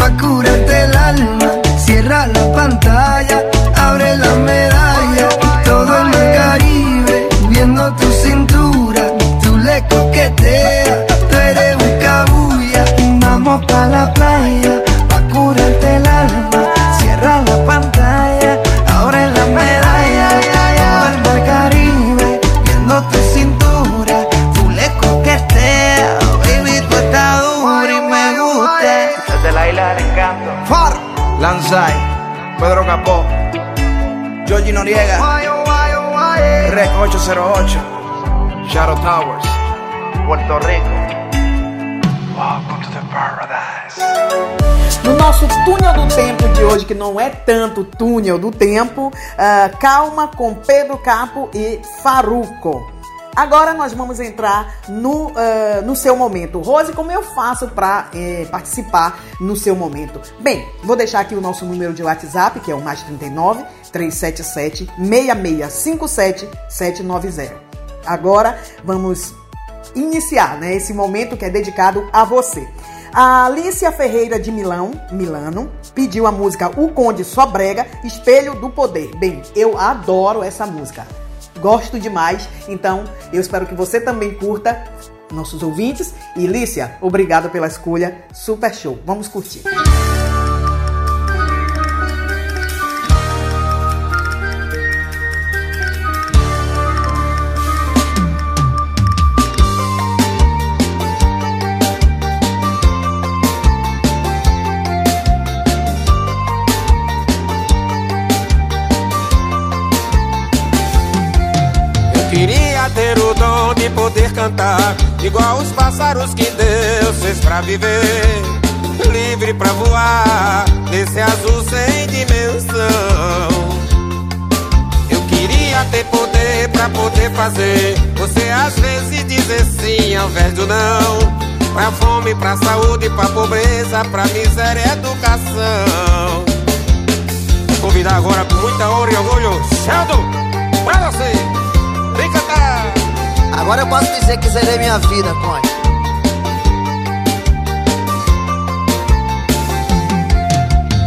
pa' curarte el alma. Cierra la pantalla. Que não é tanto túnel do tempo, ah, calma com Pedro Capo e Faruco. Agora nós vamos entrar no, ah, no seu momento. Rose, como eu faço para participar no seu momento? Bem, vou deixar aqui o nosso número de WhatsApp, que é o mais 39 377 6657 790. Agora vamos iniciar né, esse momento que é dedicado a você. A Alicia Ferreira de Milão, Milano, pediu a música O Conde Sobrega, Espelho do Poder. Bem, eu adoro essa música. Gosto demais, então eu espero que você também curta, nossos ouvintes. E Lícia, obrigado pela escolha, super show. Vamos curtir. De poder cantar Igual os pássaros que Deus fez pra viver. Livre pra voar Nesse azul sem dimensão. Eu queria ter poder pra poder fazer Você às vezes dizer sim ao invés do não. Pra fome, pra saúde, pra pobreza Pra miséria e educação. Convidar agora com muita honra e orgulho Sheldon, pra você. Vem cantar! Agora eu posso dizer que zerei minha vida, Conde.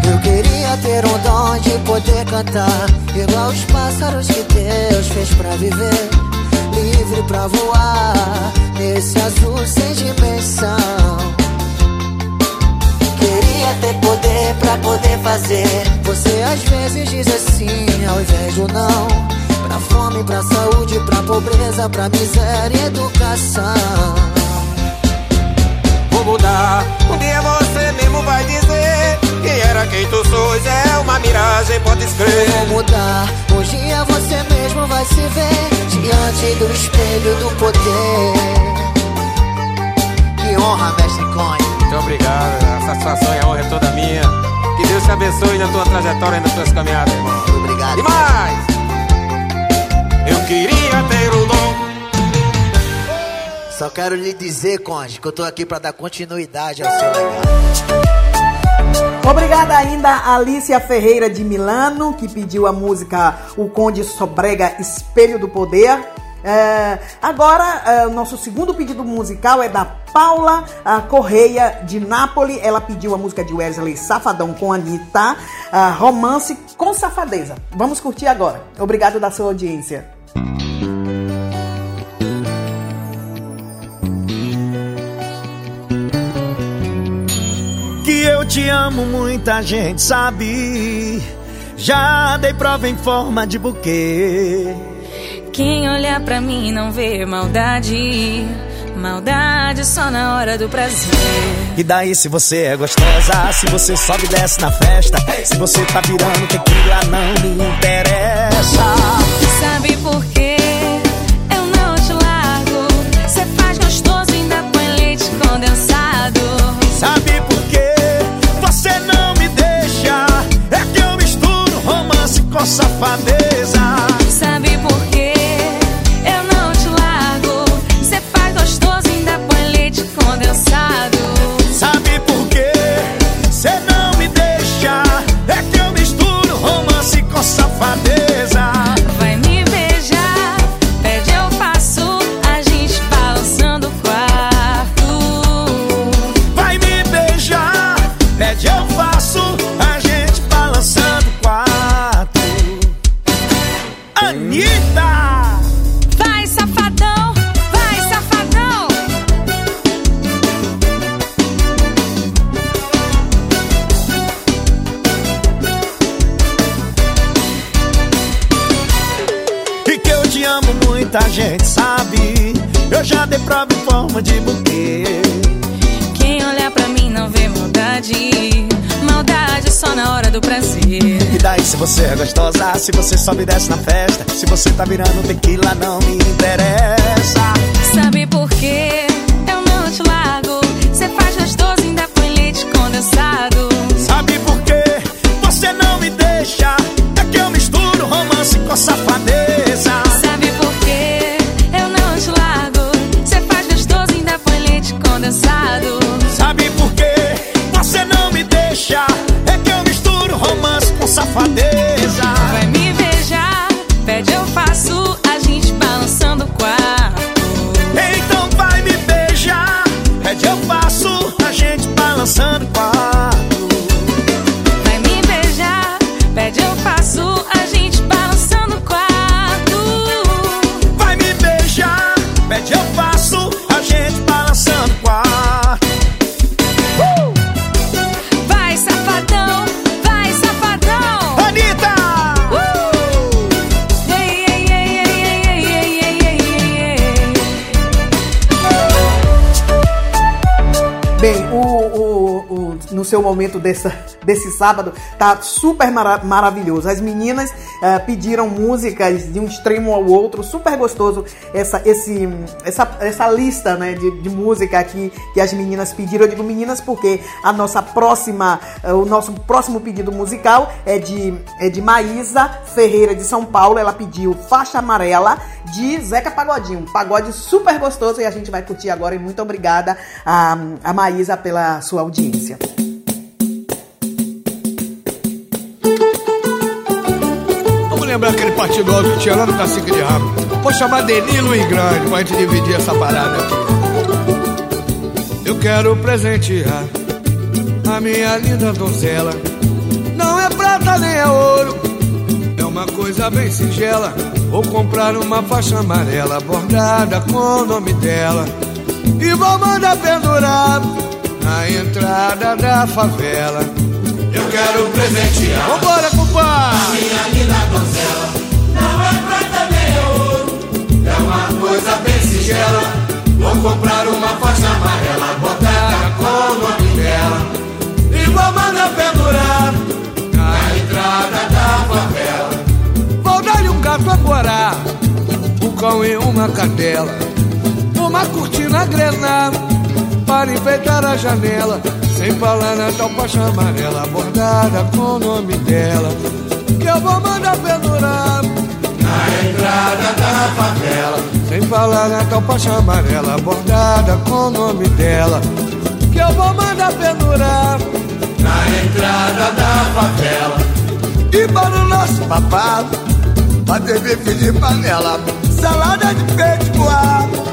Eu queria ter um dom de poder cantar Igual os pássaros que Deus fez pra viver Livre pra voar Nesse azul sem dimensão Queria ter poder pra poder fazer Você às vezes diz assim ao invés do não Pra fome, pra saúde, pra pobreza, pra miséria e educação. Vou mudar, um dia você mesmo vai dizer. Que era quem tu sois, é uma miragem, pode escrever. Vou mudar, um dia você mesmo vai se ver Diante do espelho do poder. Que honra, mestre Conde. Muito obrigado, a satisfação e a honra é toda minha. Que Deus te abençoe na tua trajetória e nas tuas caminhadas, irmão. Obrigado. E mais! Eu queria ter o dom Só quero lhe dizer, Conde, que eu tô aqui pra dar continuidade ao seu legado Obrigada ainda a Alicia Ferreira de Milano, que pediu a música O Conde Sobrega Espelho do Poder. É, agora, é, o nosso segundo pedido musical é da Paula Correia de Nápoles. Ela pediu a música de Wesley Safadão com Anitta, ah, Romance com Safadeza. Vamos curtir agora. Obrigado da sua audiência. Que eu te amo, muita gente sabe. Já dei prova em forma de buquê. Quem olhar pra mim não vê maldade. Maldade só na hora do prazer. E daí se você é gostosa, se você sobe e desce na festa, se você tá virando tequila não me interessa. Sabe por quê? Eu não te largo. Cê faz gostoso ainda põe leite condensado. Sabe por quê? Você não me deixa. É que eu misturo romance com safadeza. Já dei prova em forma de buquê. Quem Quem olha pra mim não vê maldade. Maldade só na hora do prazer. E daí se você é gostosa, se você sobe e desce na festa, se você tá virando tequila, não me interessa. Sabe por quê? Eu não te largo. Cê faz gostoso, ainda põe leite condensado. Sabe por quê? Momento dessa, desse sábado tá super mara- maravilhoso. As meninas eh, pediram músicas de um extremo ao outro, super gostoso essa, esse, essa, essa lista né, de, de música aqui que as meninas pediram. Eu digo meninas porque a nossa próxima, eh, o nosso próximo pedido musical é de, é de Maísa Ferreira de São Paulo. Ela pediu Faixa Amarela de Zeca Pagodinho. Um pagode super gostoso e a gente vai curtir agora. E muito obrigada a, a Maísa pela sua audiência. Partido alto tinha lá no Cacique de Rabo. Vou chamar Denilo e Grande pra gente dividir essa parada aqui. Eu quero presentear a minha linda donzela. Não é prata nem é ouro, é uma coisa bem singela. Vou comprar uma faixa amarela bordada com o nome dela. E vou mandar pendurar na entrada da favela. Eu quero presentear. Vambora, compadre! A minha linda donzela. Não é prata nem é ouro. É uma coisa bem singela. Vou comprar uma faixa amarela botada com o nome dela. E vou mandar pendurar na entrada da favela. Vou dar-lhe um gato a corar, um cão e uma cadela. Uma cortina grenada para enfeitar a janela. Sem falar na tal faixa amarela bordada com o nome dela. Que eu vou mandar pendurar na entrada da favela. Sem falar na tal faixa amarela bordada com o nome dela. Que eu vou mandar pendurar na entrada da favela. E para o nosso papado, bater bife de panela, salada de peito coado.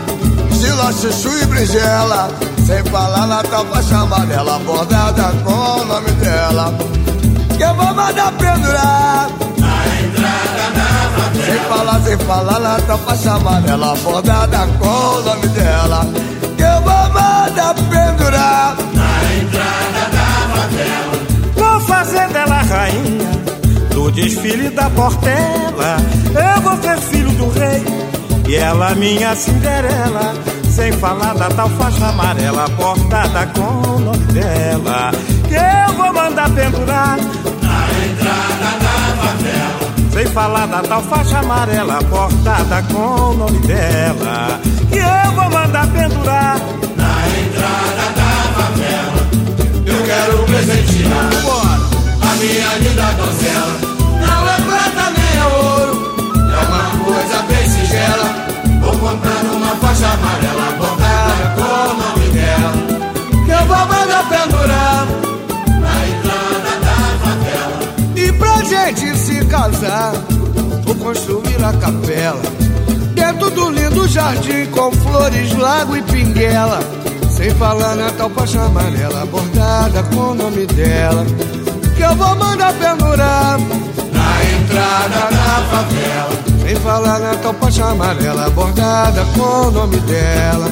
Estilo chuchu e brinjela Sem falar na tal faixa amarela Bordada com o nome dela Que eu vou mandar pendurar Sem falar, sem falar na tal faixa amarela Bordada com o nome dela Que eu vou mandar pendurar Na entrada da favela Vou fazer dela rainha do desfile da Portela. Eu vou ser filho do rei e ela minha Cinderela. Sem falar da tal faixa amarela bordada com o nome dela. Que eu vou mandar pendurar Sem falar da tal faixa amarela bordada com o nome dela. Que eu vou mandar pendurar na entrada da favela. Eu quero presentear a minha linda donzela. Não é prata nem é ouro, é uma coisa bem singela. Vou comprar uma faixa amarela bordada com o nome dela. Que eu vou mandar pendurar gente se casar, vou construir a capela. Dentro do lindo jardim com flores, lago e pinguela. Sem falar na tal faixa amarela bordada com o nome dela. Que eu vou mandar pendurar na entrada da favela. Sem falar na tal faixa amarela bordada com o nome dela.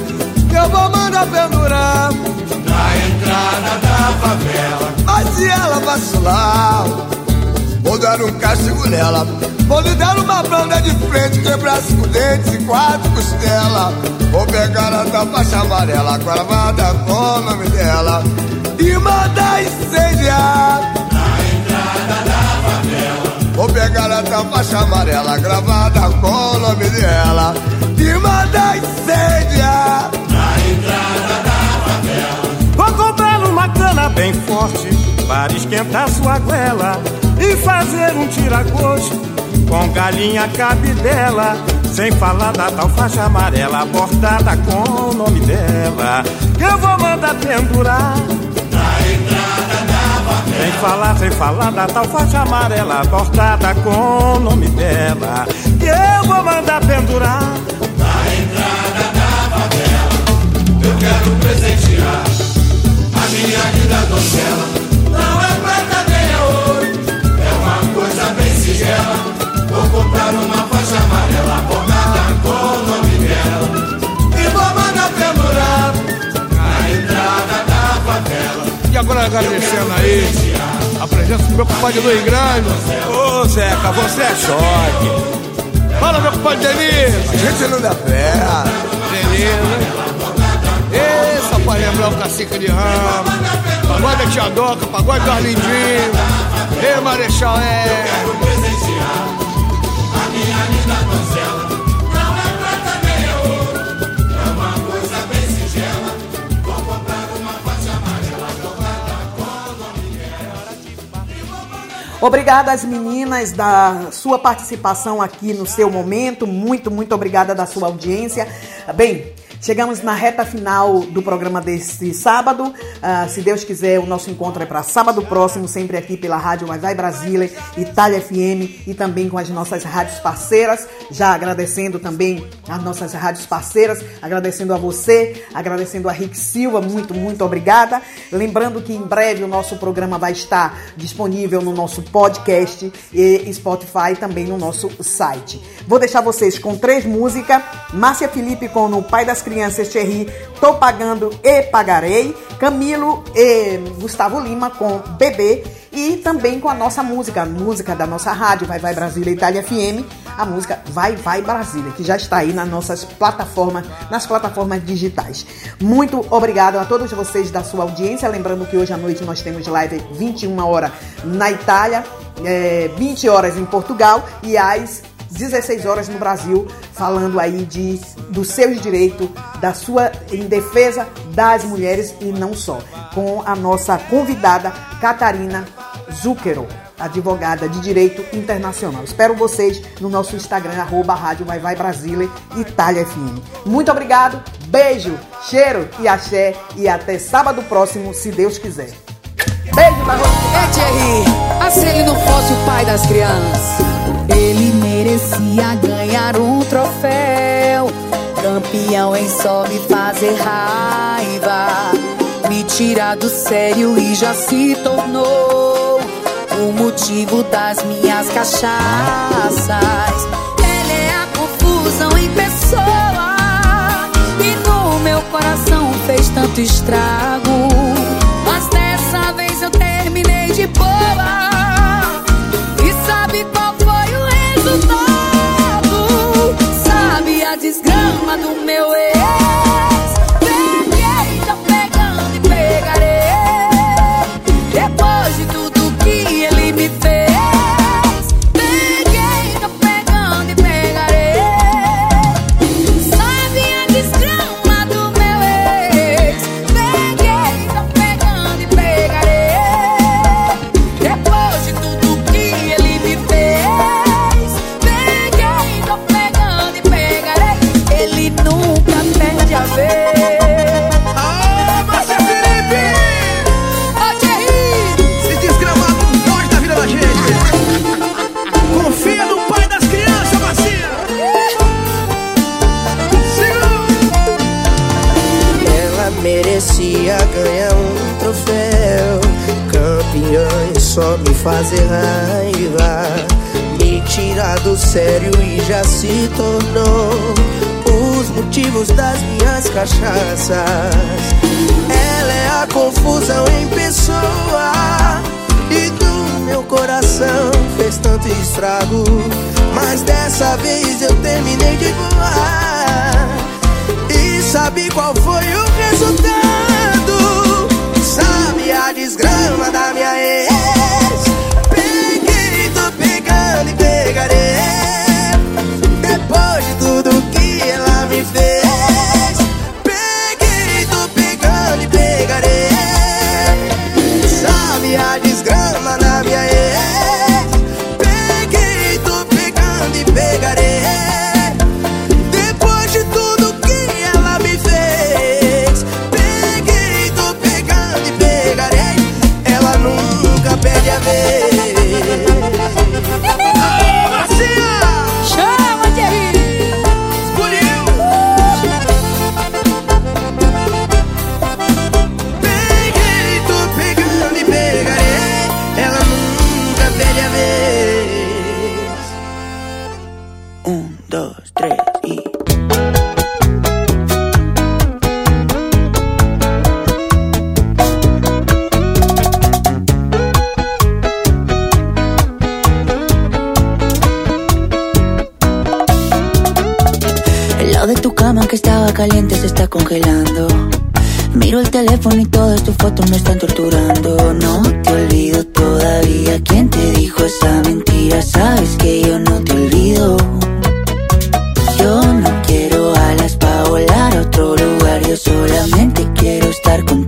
Que eu vou mandar pendurar na entrada da favela. Mas se ela vacilar, Vou dar um castigo nela. Vou lhe dar uma banda de frente, quebrar cinco dentes e quatro costelas. Vou pegar a tua faixa amarela, gravada com o nome dela. E mandar incendiar. Na entrada da favela. Vou pegar a tua faixa amarela, gravada com o nome dela. E mandar incendiar. Na entrada da favela. Vou comprar uma cana bem forte para esquentar sua goela e fazer um tiragosto com galinha cabidela. Sem falar da tal faixa amarela bordada com o nome dela. Que eu vou mandar pendurar na entrada da favela. Sem falar, sem falar da tal faixa amarela bordada com o nome dela. Que eu vou mandar pendurar Na entrada da favela, eu quero presentear a minha linda donzela. Não é singela. Vou comprar uma faixa amarela bordada com o nome dela. E vou mandar pendurar na entrada da favela. E agora agradecendo aí a presença do meu compadre Luiz Grande. Ô Zeca, você é choque. Fala, meu compadre Denise. A gente não dá pé. Beleza. Essa pra lembrar o cacique de ramo. Pagode da Tia Doca, pagode do Arlindinho. Ei, Marechal, é. Não é prata é ouro, é uma coisa. Vou comprar uma. Obrigada às meninas da sua participação aqui no seu momento. Muito, muito obrigada da sua audiência. Bem, chegamos na reta final do programa deste sábado. Ah, se Deus quiser, o nosso encontro é para sábado próximo, sempre aqui pela Rádio Vai Vai Brasília, Itália FM e também com as nossas rádios parceiras. Já agradecendo também as nossas rádios parceiras, agradecendo a você, agradecendo a Rick Silva, muito, muito obrigada. Lembrando que em breve o nosso programa vai estar disponível no nosso podcast e Spotify também no nosso site. Vou deixar vocês com três músicas: Márcia Felipe com O Pai das Crianças, Thierry, Tô Pagando e Pagarei, Camilo e Gustavo Lima com Bebê e também com a nossa música, a música da nossa rádio Vai Vai Brasília Itália FM, a música Vai Vai Brasília, que já está aí nas nossas plataformas, nas plataformas digitais. Muito obrigado a todos vocês da sua audiência, lembrando que hoje à noite nós temos live 21 horas na Itália, é, 20 horas em Portugal e às 16 horas no Brasil, falando aí de dos seus direitos, da sua em defesa das mulheres e não só, com a nossa convidada Catarina Zucchero, advogada de direito internacional. Espero vocês no nosso Instagram arroba Rádio Vai Vai Brasília Itália FM. Muito obrigado, beijo, cheiro e axé e até sábado próximo, se Deus quiser. Beijo na É Thierry, assim ele não fosse o pai das crianças. Merecia ganhar um troféu. Campeão em só me fazer raiva. Me tirar do sério e já se tornou o motivo das minhas cachaças. Ele é a confusão em pessoa. E no meu coração fez tanto estrago. Mas dessa vez eu terminei de boa. A desgrama do meu ex? Se tornou os motivos das minhas cachaças. Ela é a confusão em pessoa. E do meu coração fez tanto estrago. Mas dessa vez eu terminei de voar. E sabe qual foi o resultado? Sabe a desgrama da minha ex? Peguei, tô pegando e pegarei. Depois de tudo que ela me fez. Yo solamente quiero estar contigo.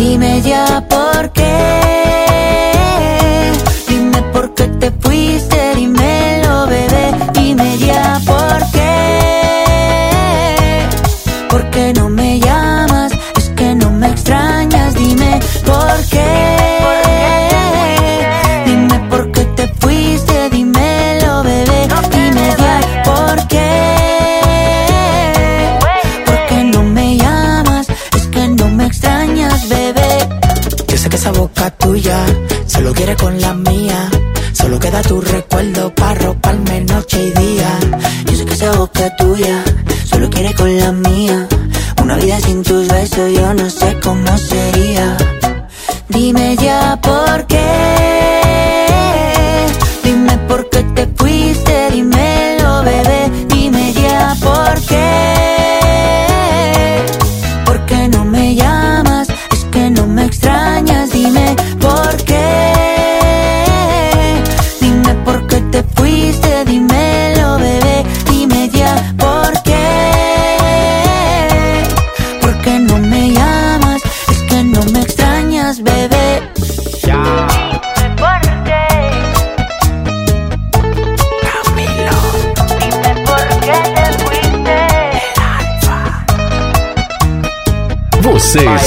Dime ya por qué. Dime por qué te fuiste, con la mía. Solo queda tu recuerdo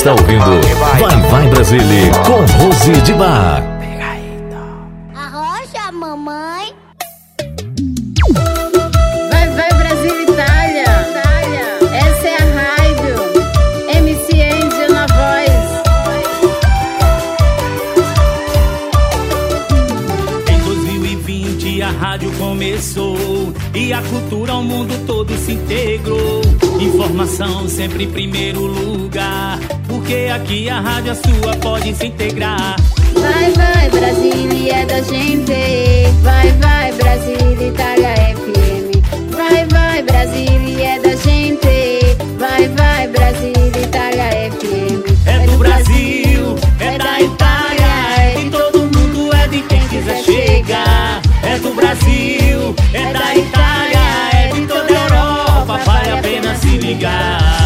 está ouvindo Vai Vai Brasília com Rose de Bar. Arrocha, mamãe. Vai, vai, Brasil, Itália. Essa é a rádio. MC Angel na voz. Em 2020 a rádio começou e a cultura ao mundo todo se integrou. Informação sempre em primeiro lugar, porque aqui a rádio é sua pode se integrar. Vai, vai, Brasília é da gente. Vai, vai, Brasília, Itália FM. Vai, vai, Brasília é da gente. Vai, vai, Brasília, Itália FM. É, é do Brasil, é, é da Itália. É todo mundo, é de quem quiser chegar. É do Brasil, é, é da Itália. É de toda a Europa, vale a pena se ligar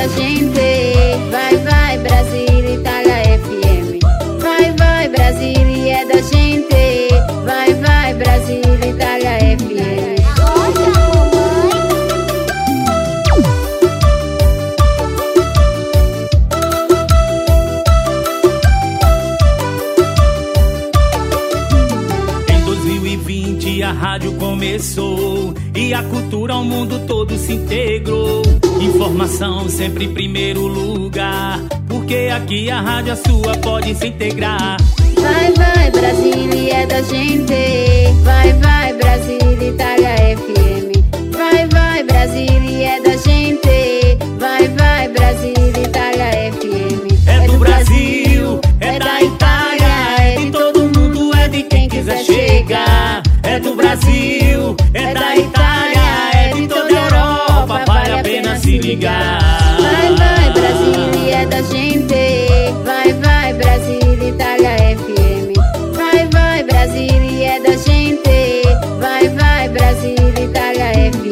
da gente. Vai, vai, Brasília, Itália FM. Vai, vai, Brasília é da gente. Vai, vai, Brasília, Itália FM. Em 2020 a rádio começou e a cultura ao mundo todo se integrou. Informação sempre em primeiro lugar, porque aqui a rádio a sua pode se integrar. Vai, vai, Brasília é da gente. Vai, vai, Brasília, Itália FM. Vai, vai, Brasília ligar. Vai, vai, Brasília é da gente. Vai, vai, Brasília, Itália FM. Vai, vai, Brasília é da gente. Vai, vai, Brasília, Itália FM.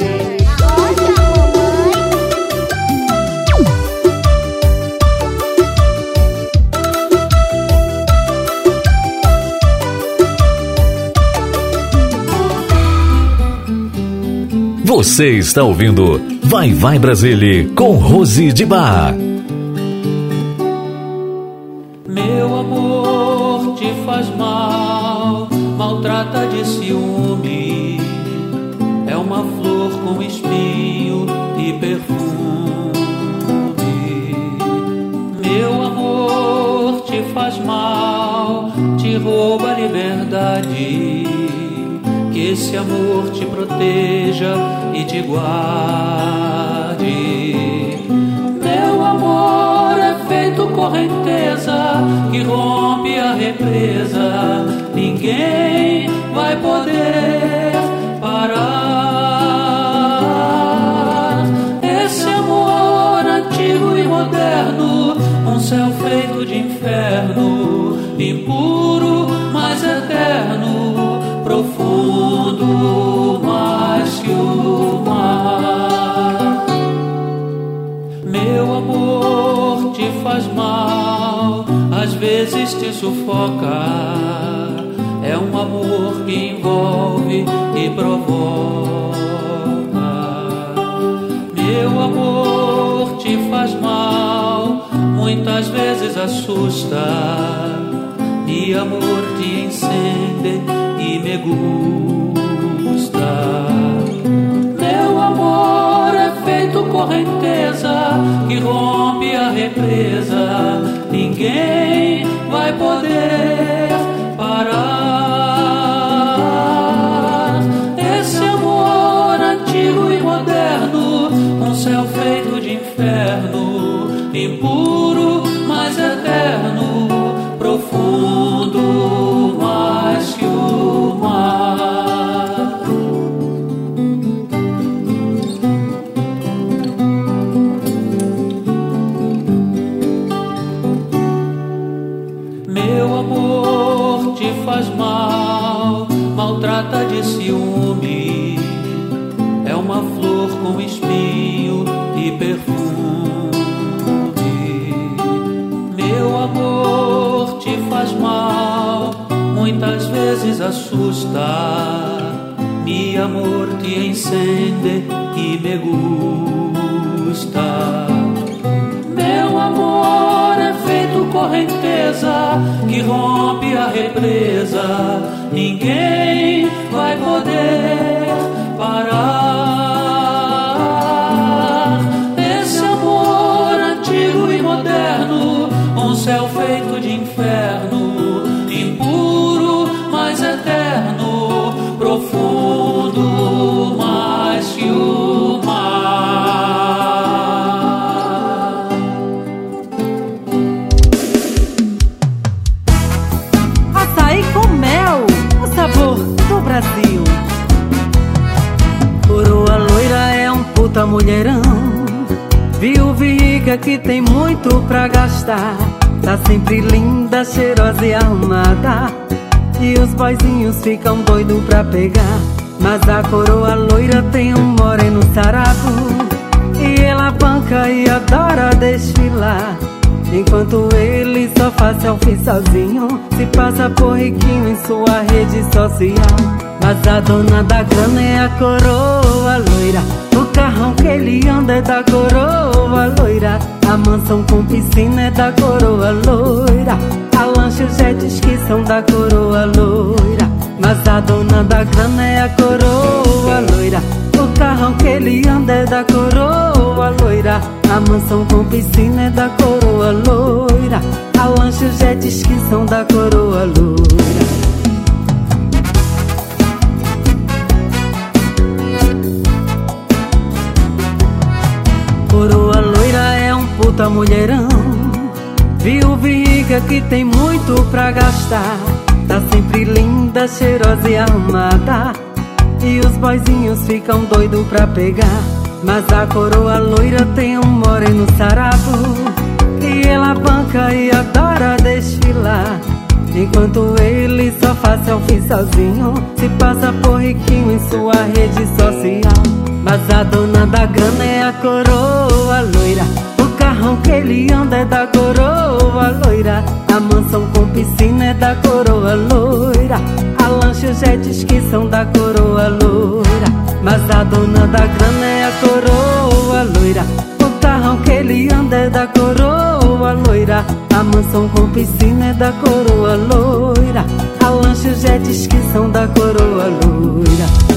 Você está ouvindo Vai Vai Brasília com Rose de Bar. Correnteza que rompe a represa. Ninguém vai poder parar. Esse amor antigo e moderno, um céu feito de inferno, impuro, faz mal, às vezes te sufoca. É um amor que envolve e provoca. Meu amor te faz mal, muitas vezes assusta. E amor te encende e me gusta. Meu amor é feito correnteza que rompe a represa. Ninguém vai poder parar. De ciúme. É uma flor com espinho e perfume. Meu amor te faz mal, muitas vezes assusta. Mi amor te encende e me gusta. Meu amor é feito correnteza que rompe a represa. Ninguém poder Rica que tem muito pra gastar. Tá sempre linda, cheirosa e arrumada. E os boizinhos ficam doidos pra pegar. Mas a coroa loira tem um moreno sarado. E ela banca e adora desfilar. Enquanto ele só faz selfie sozinho Se passa por riquinho em sua rede social. Mas a dona da grana é a coroa loira. O carrão que ele anda é da coroa loira. A mansão com piscina é da coroa loira. A lancha e os ski são da coroa loira. Mas a dona da grana é a coroa loira. O carrão que ele anda é da coroa loira a mansão com piscina é da coroa loira. A lancha e os jet ski são da coroa loira. Coroa loira é um puta mulherão. Viúva e rica que tem muito pra gastar. Tá sempre linda, cheirosa e arrumada E os boizinhos ficam doidos pra pegar mas a coroa loira tem um moreno sarado E ela banca e adora desfilar. Enquanto ele só faz selfie sozinho Se passa por riquinho em sua rede social. Mas a dona da grana é a coroa loira. O carrão que ele anda é da coroa loira. A mansão com piscina é da coroa loira A lancha e os jet ski são da coroa loira mas a dona da grana é a coroa loira. O carrão que ele anda é da coroa loira A mansão com piscina é da coroa loira. A lancha e os jet ski são da coroa loira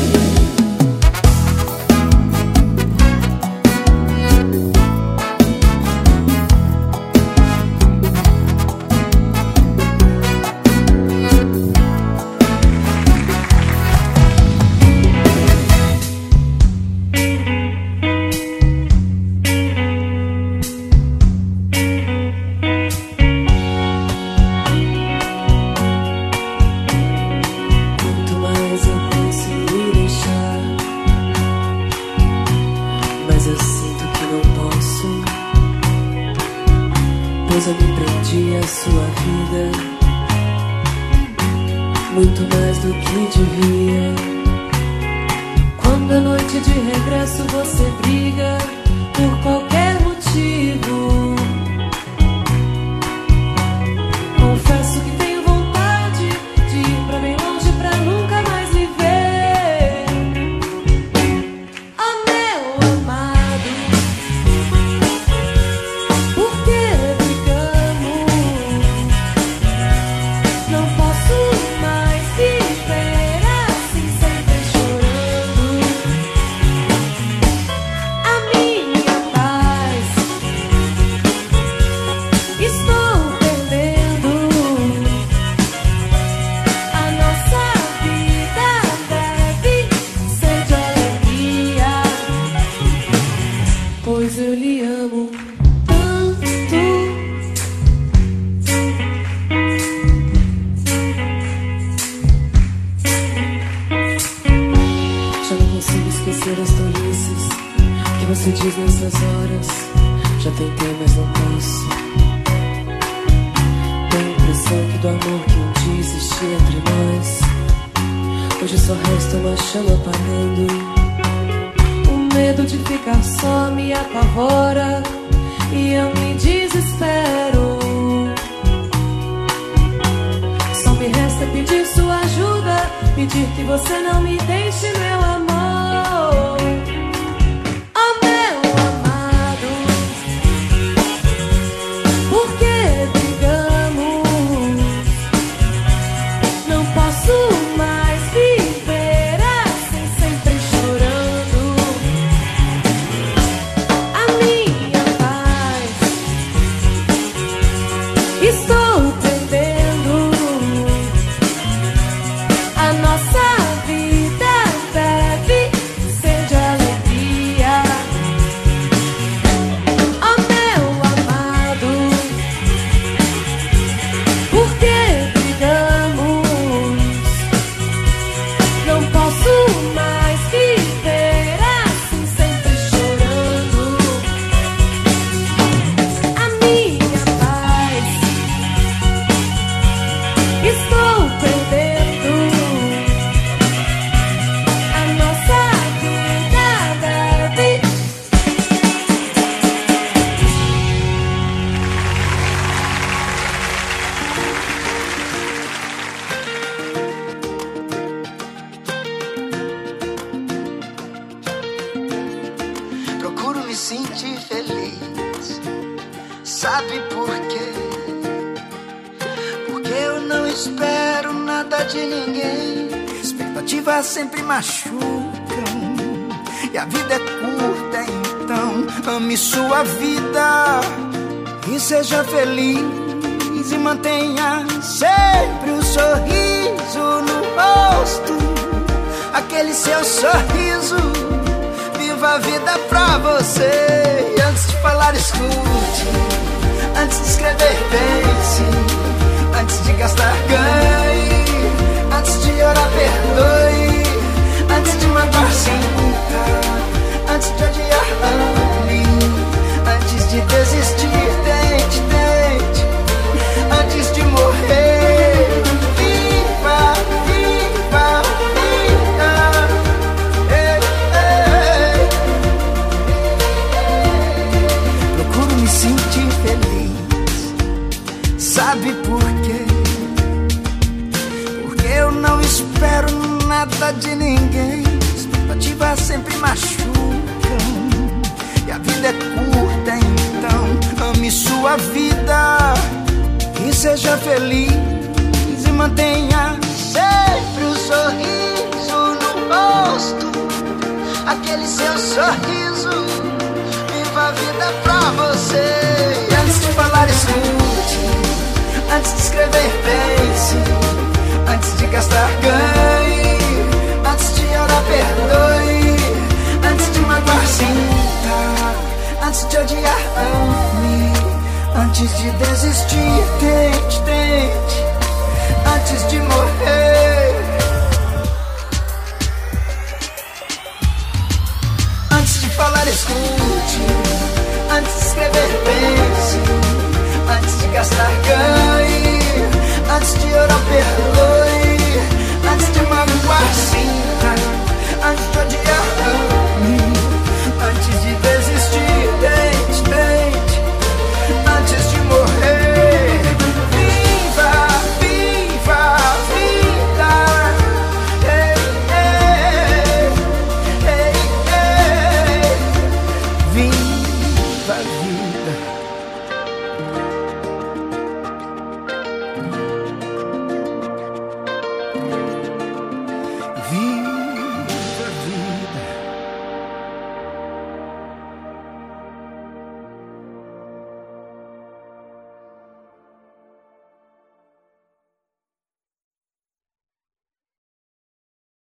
ninguém. Expectativas sempre machucam. E a vida é curta, então ame sua vida e seja feliz e mantenha sempre o sorriso no rosto. Aquele seu sorriso, viva a vida pra você. E antes de falar, escute. Antes de escrever, pense. Antes de gastar, ganhe. Antes de orar, perdoe. Antes de matar, sinta. Antes de odiar, ame. Antes de desistir, tente, tente. Antes de morrer, vida é curta, então ame sua vida e seja feliz e mantenha sempre o sorriso no rosto. Aquele seu sorriso, viva a vida pra você. E antes de falar, escute. Antes de escrever, pense. Antes de gastar, ganhe. Antes de orar, perdoe. Antes de matar, sinta. Antes de odiar, ame. Antes de desistir, tente, tente. Antes de morrer. Antes de falar, escute. Antes de escrever, pense. Antes de gastar, ganhe. Antes de orar, perdoe. Antes de magoar, sinta. Antes de odiar, ame. Antes de desistir,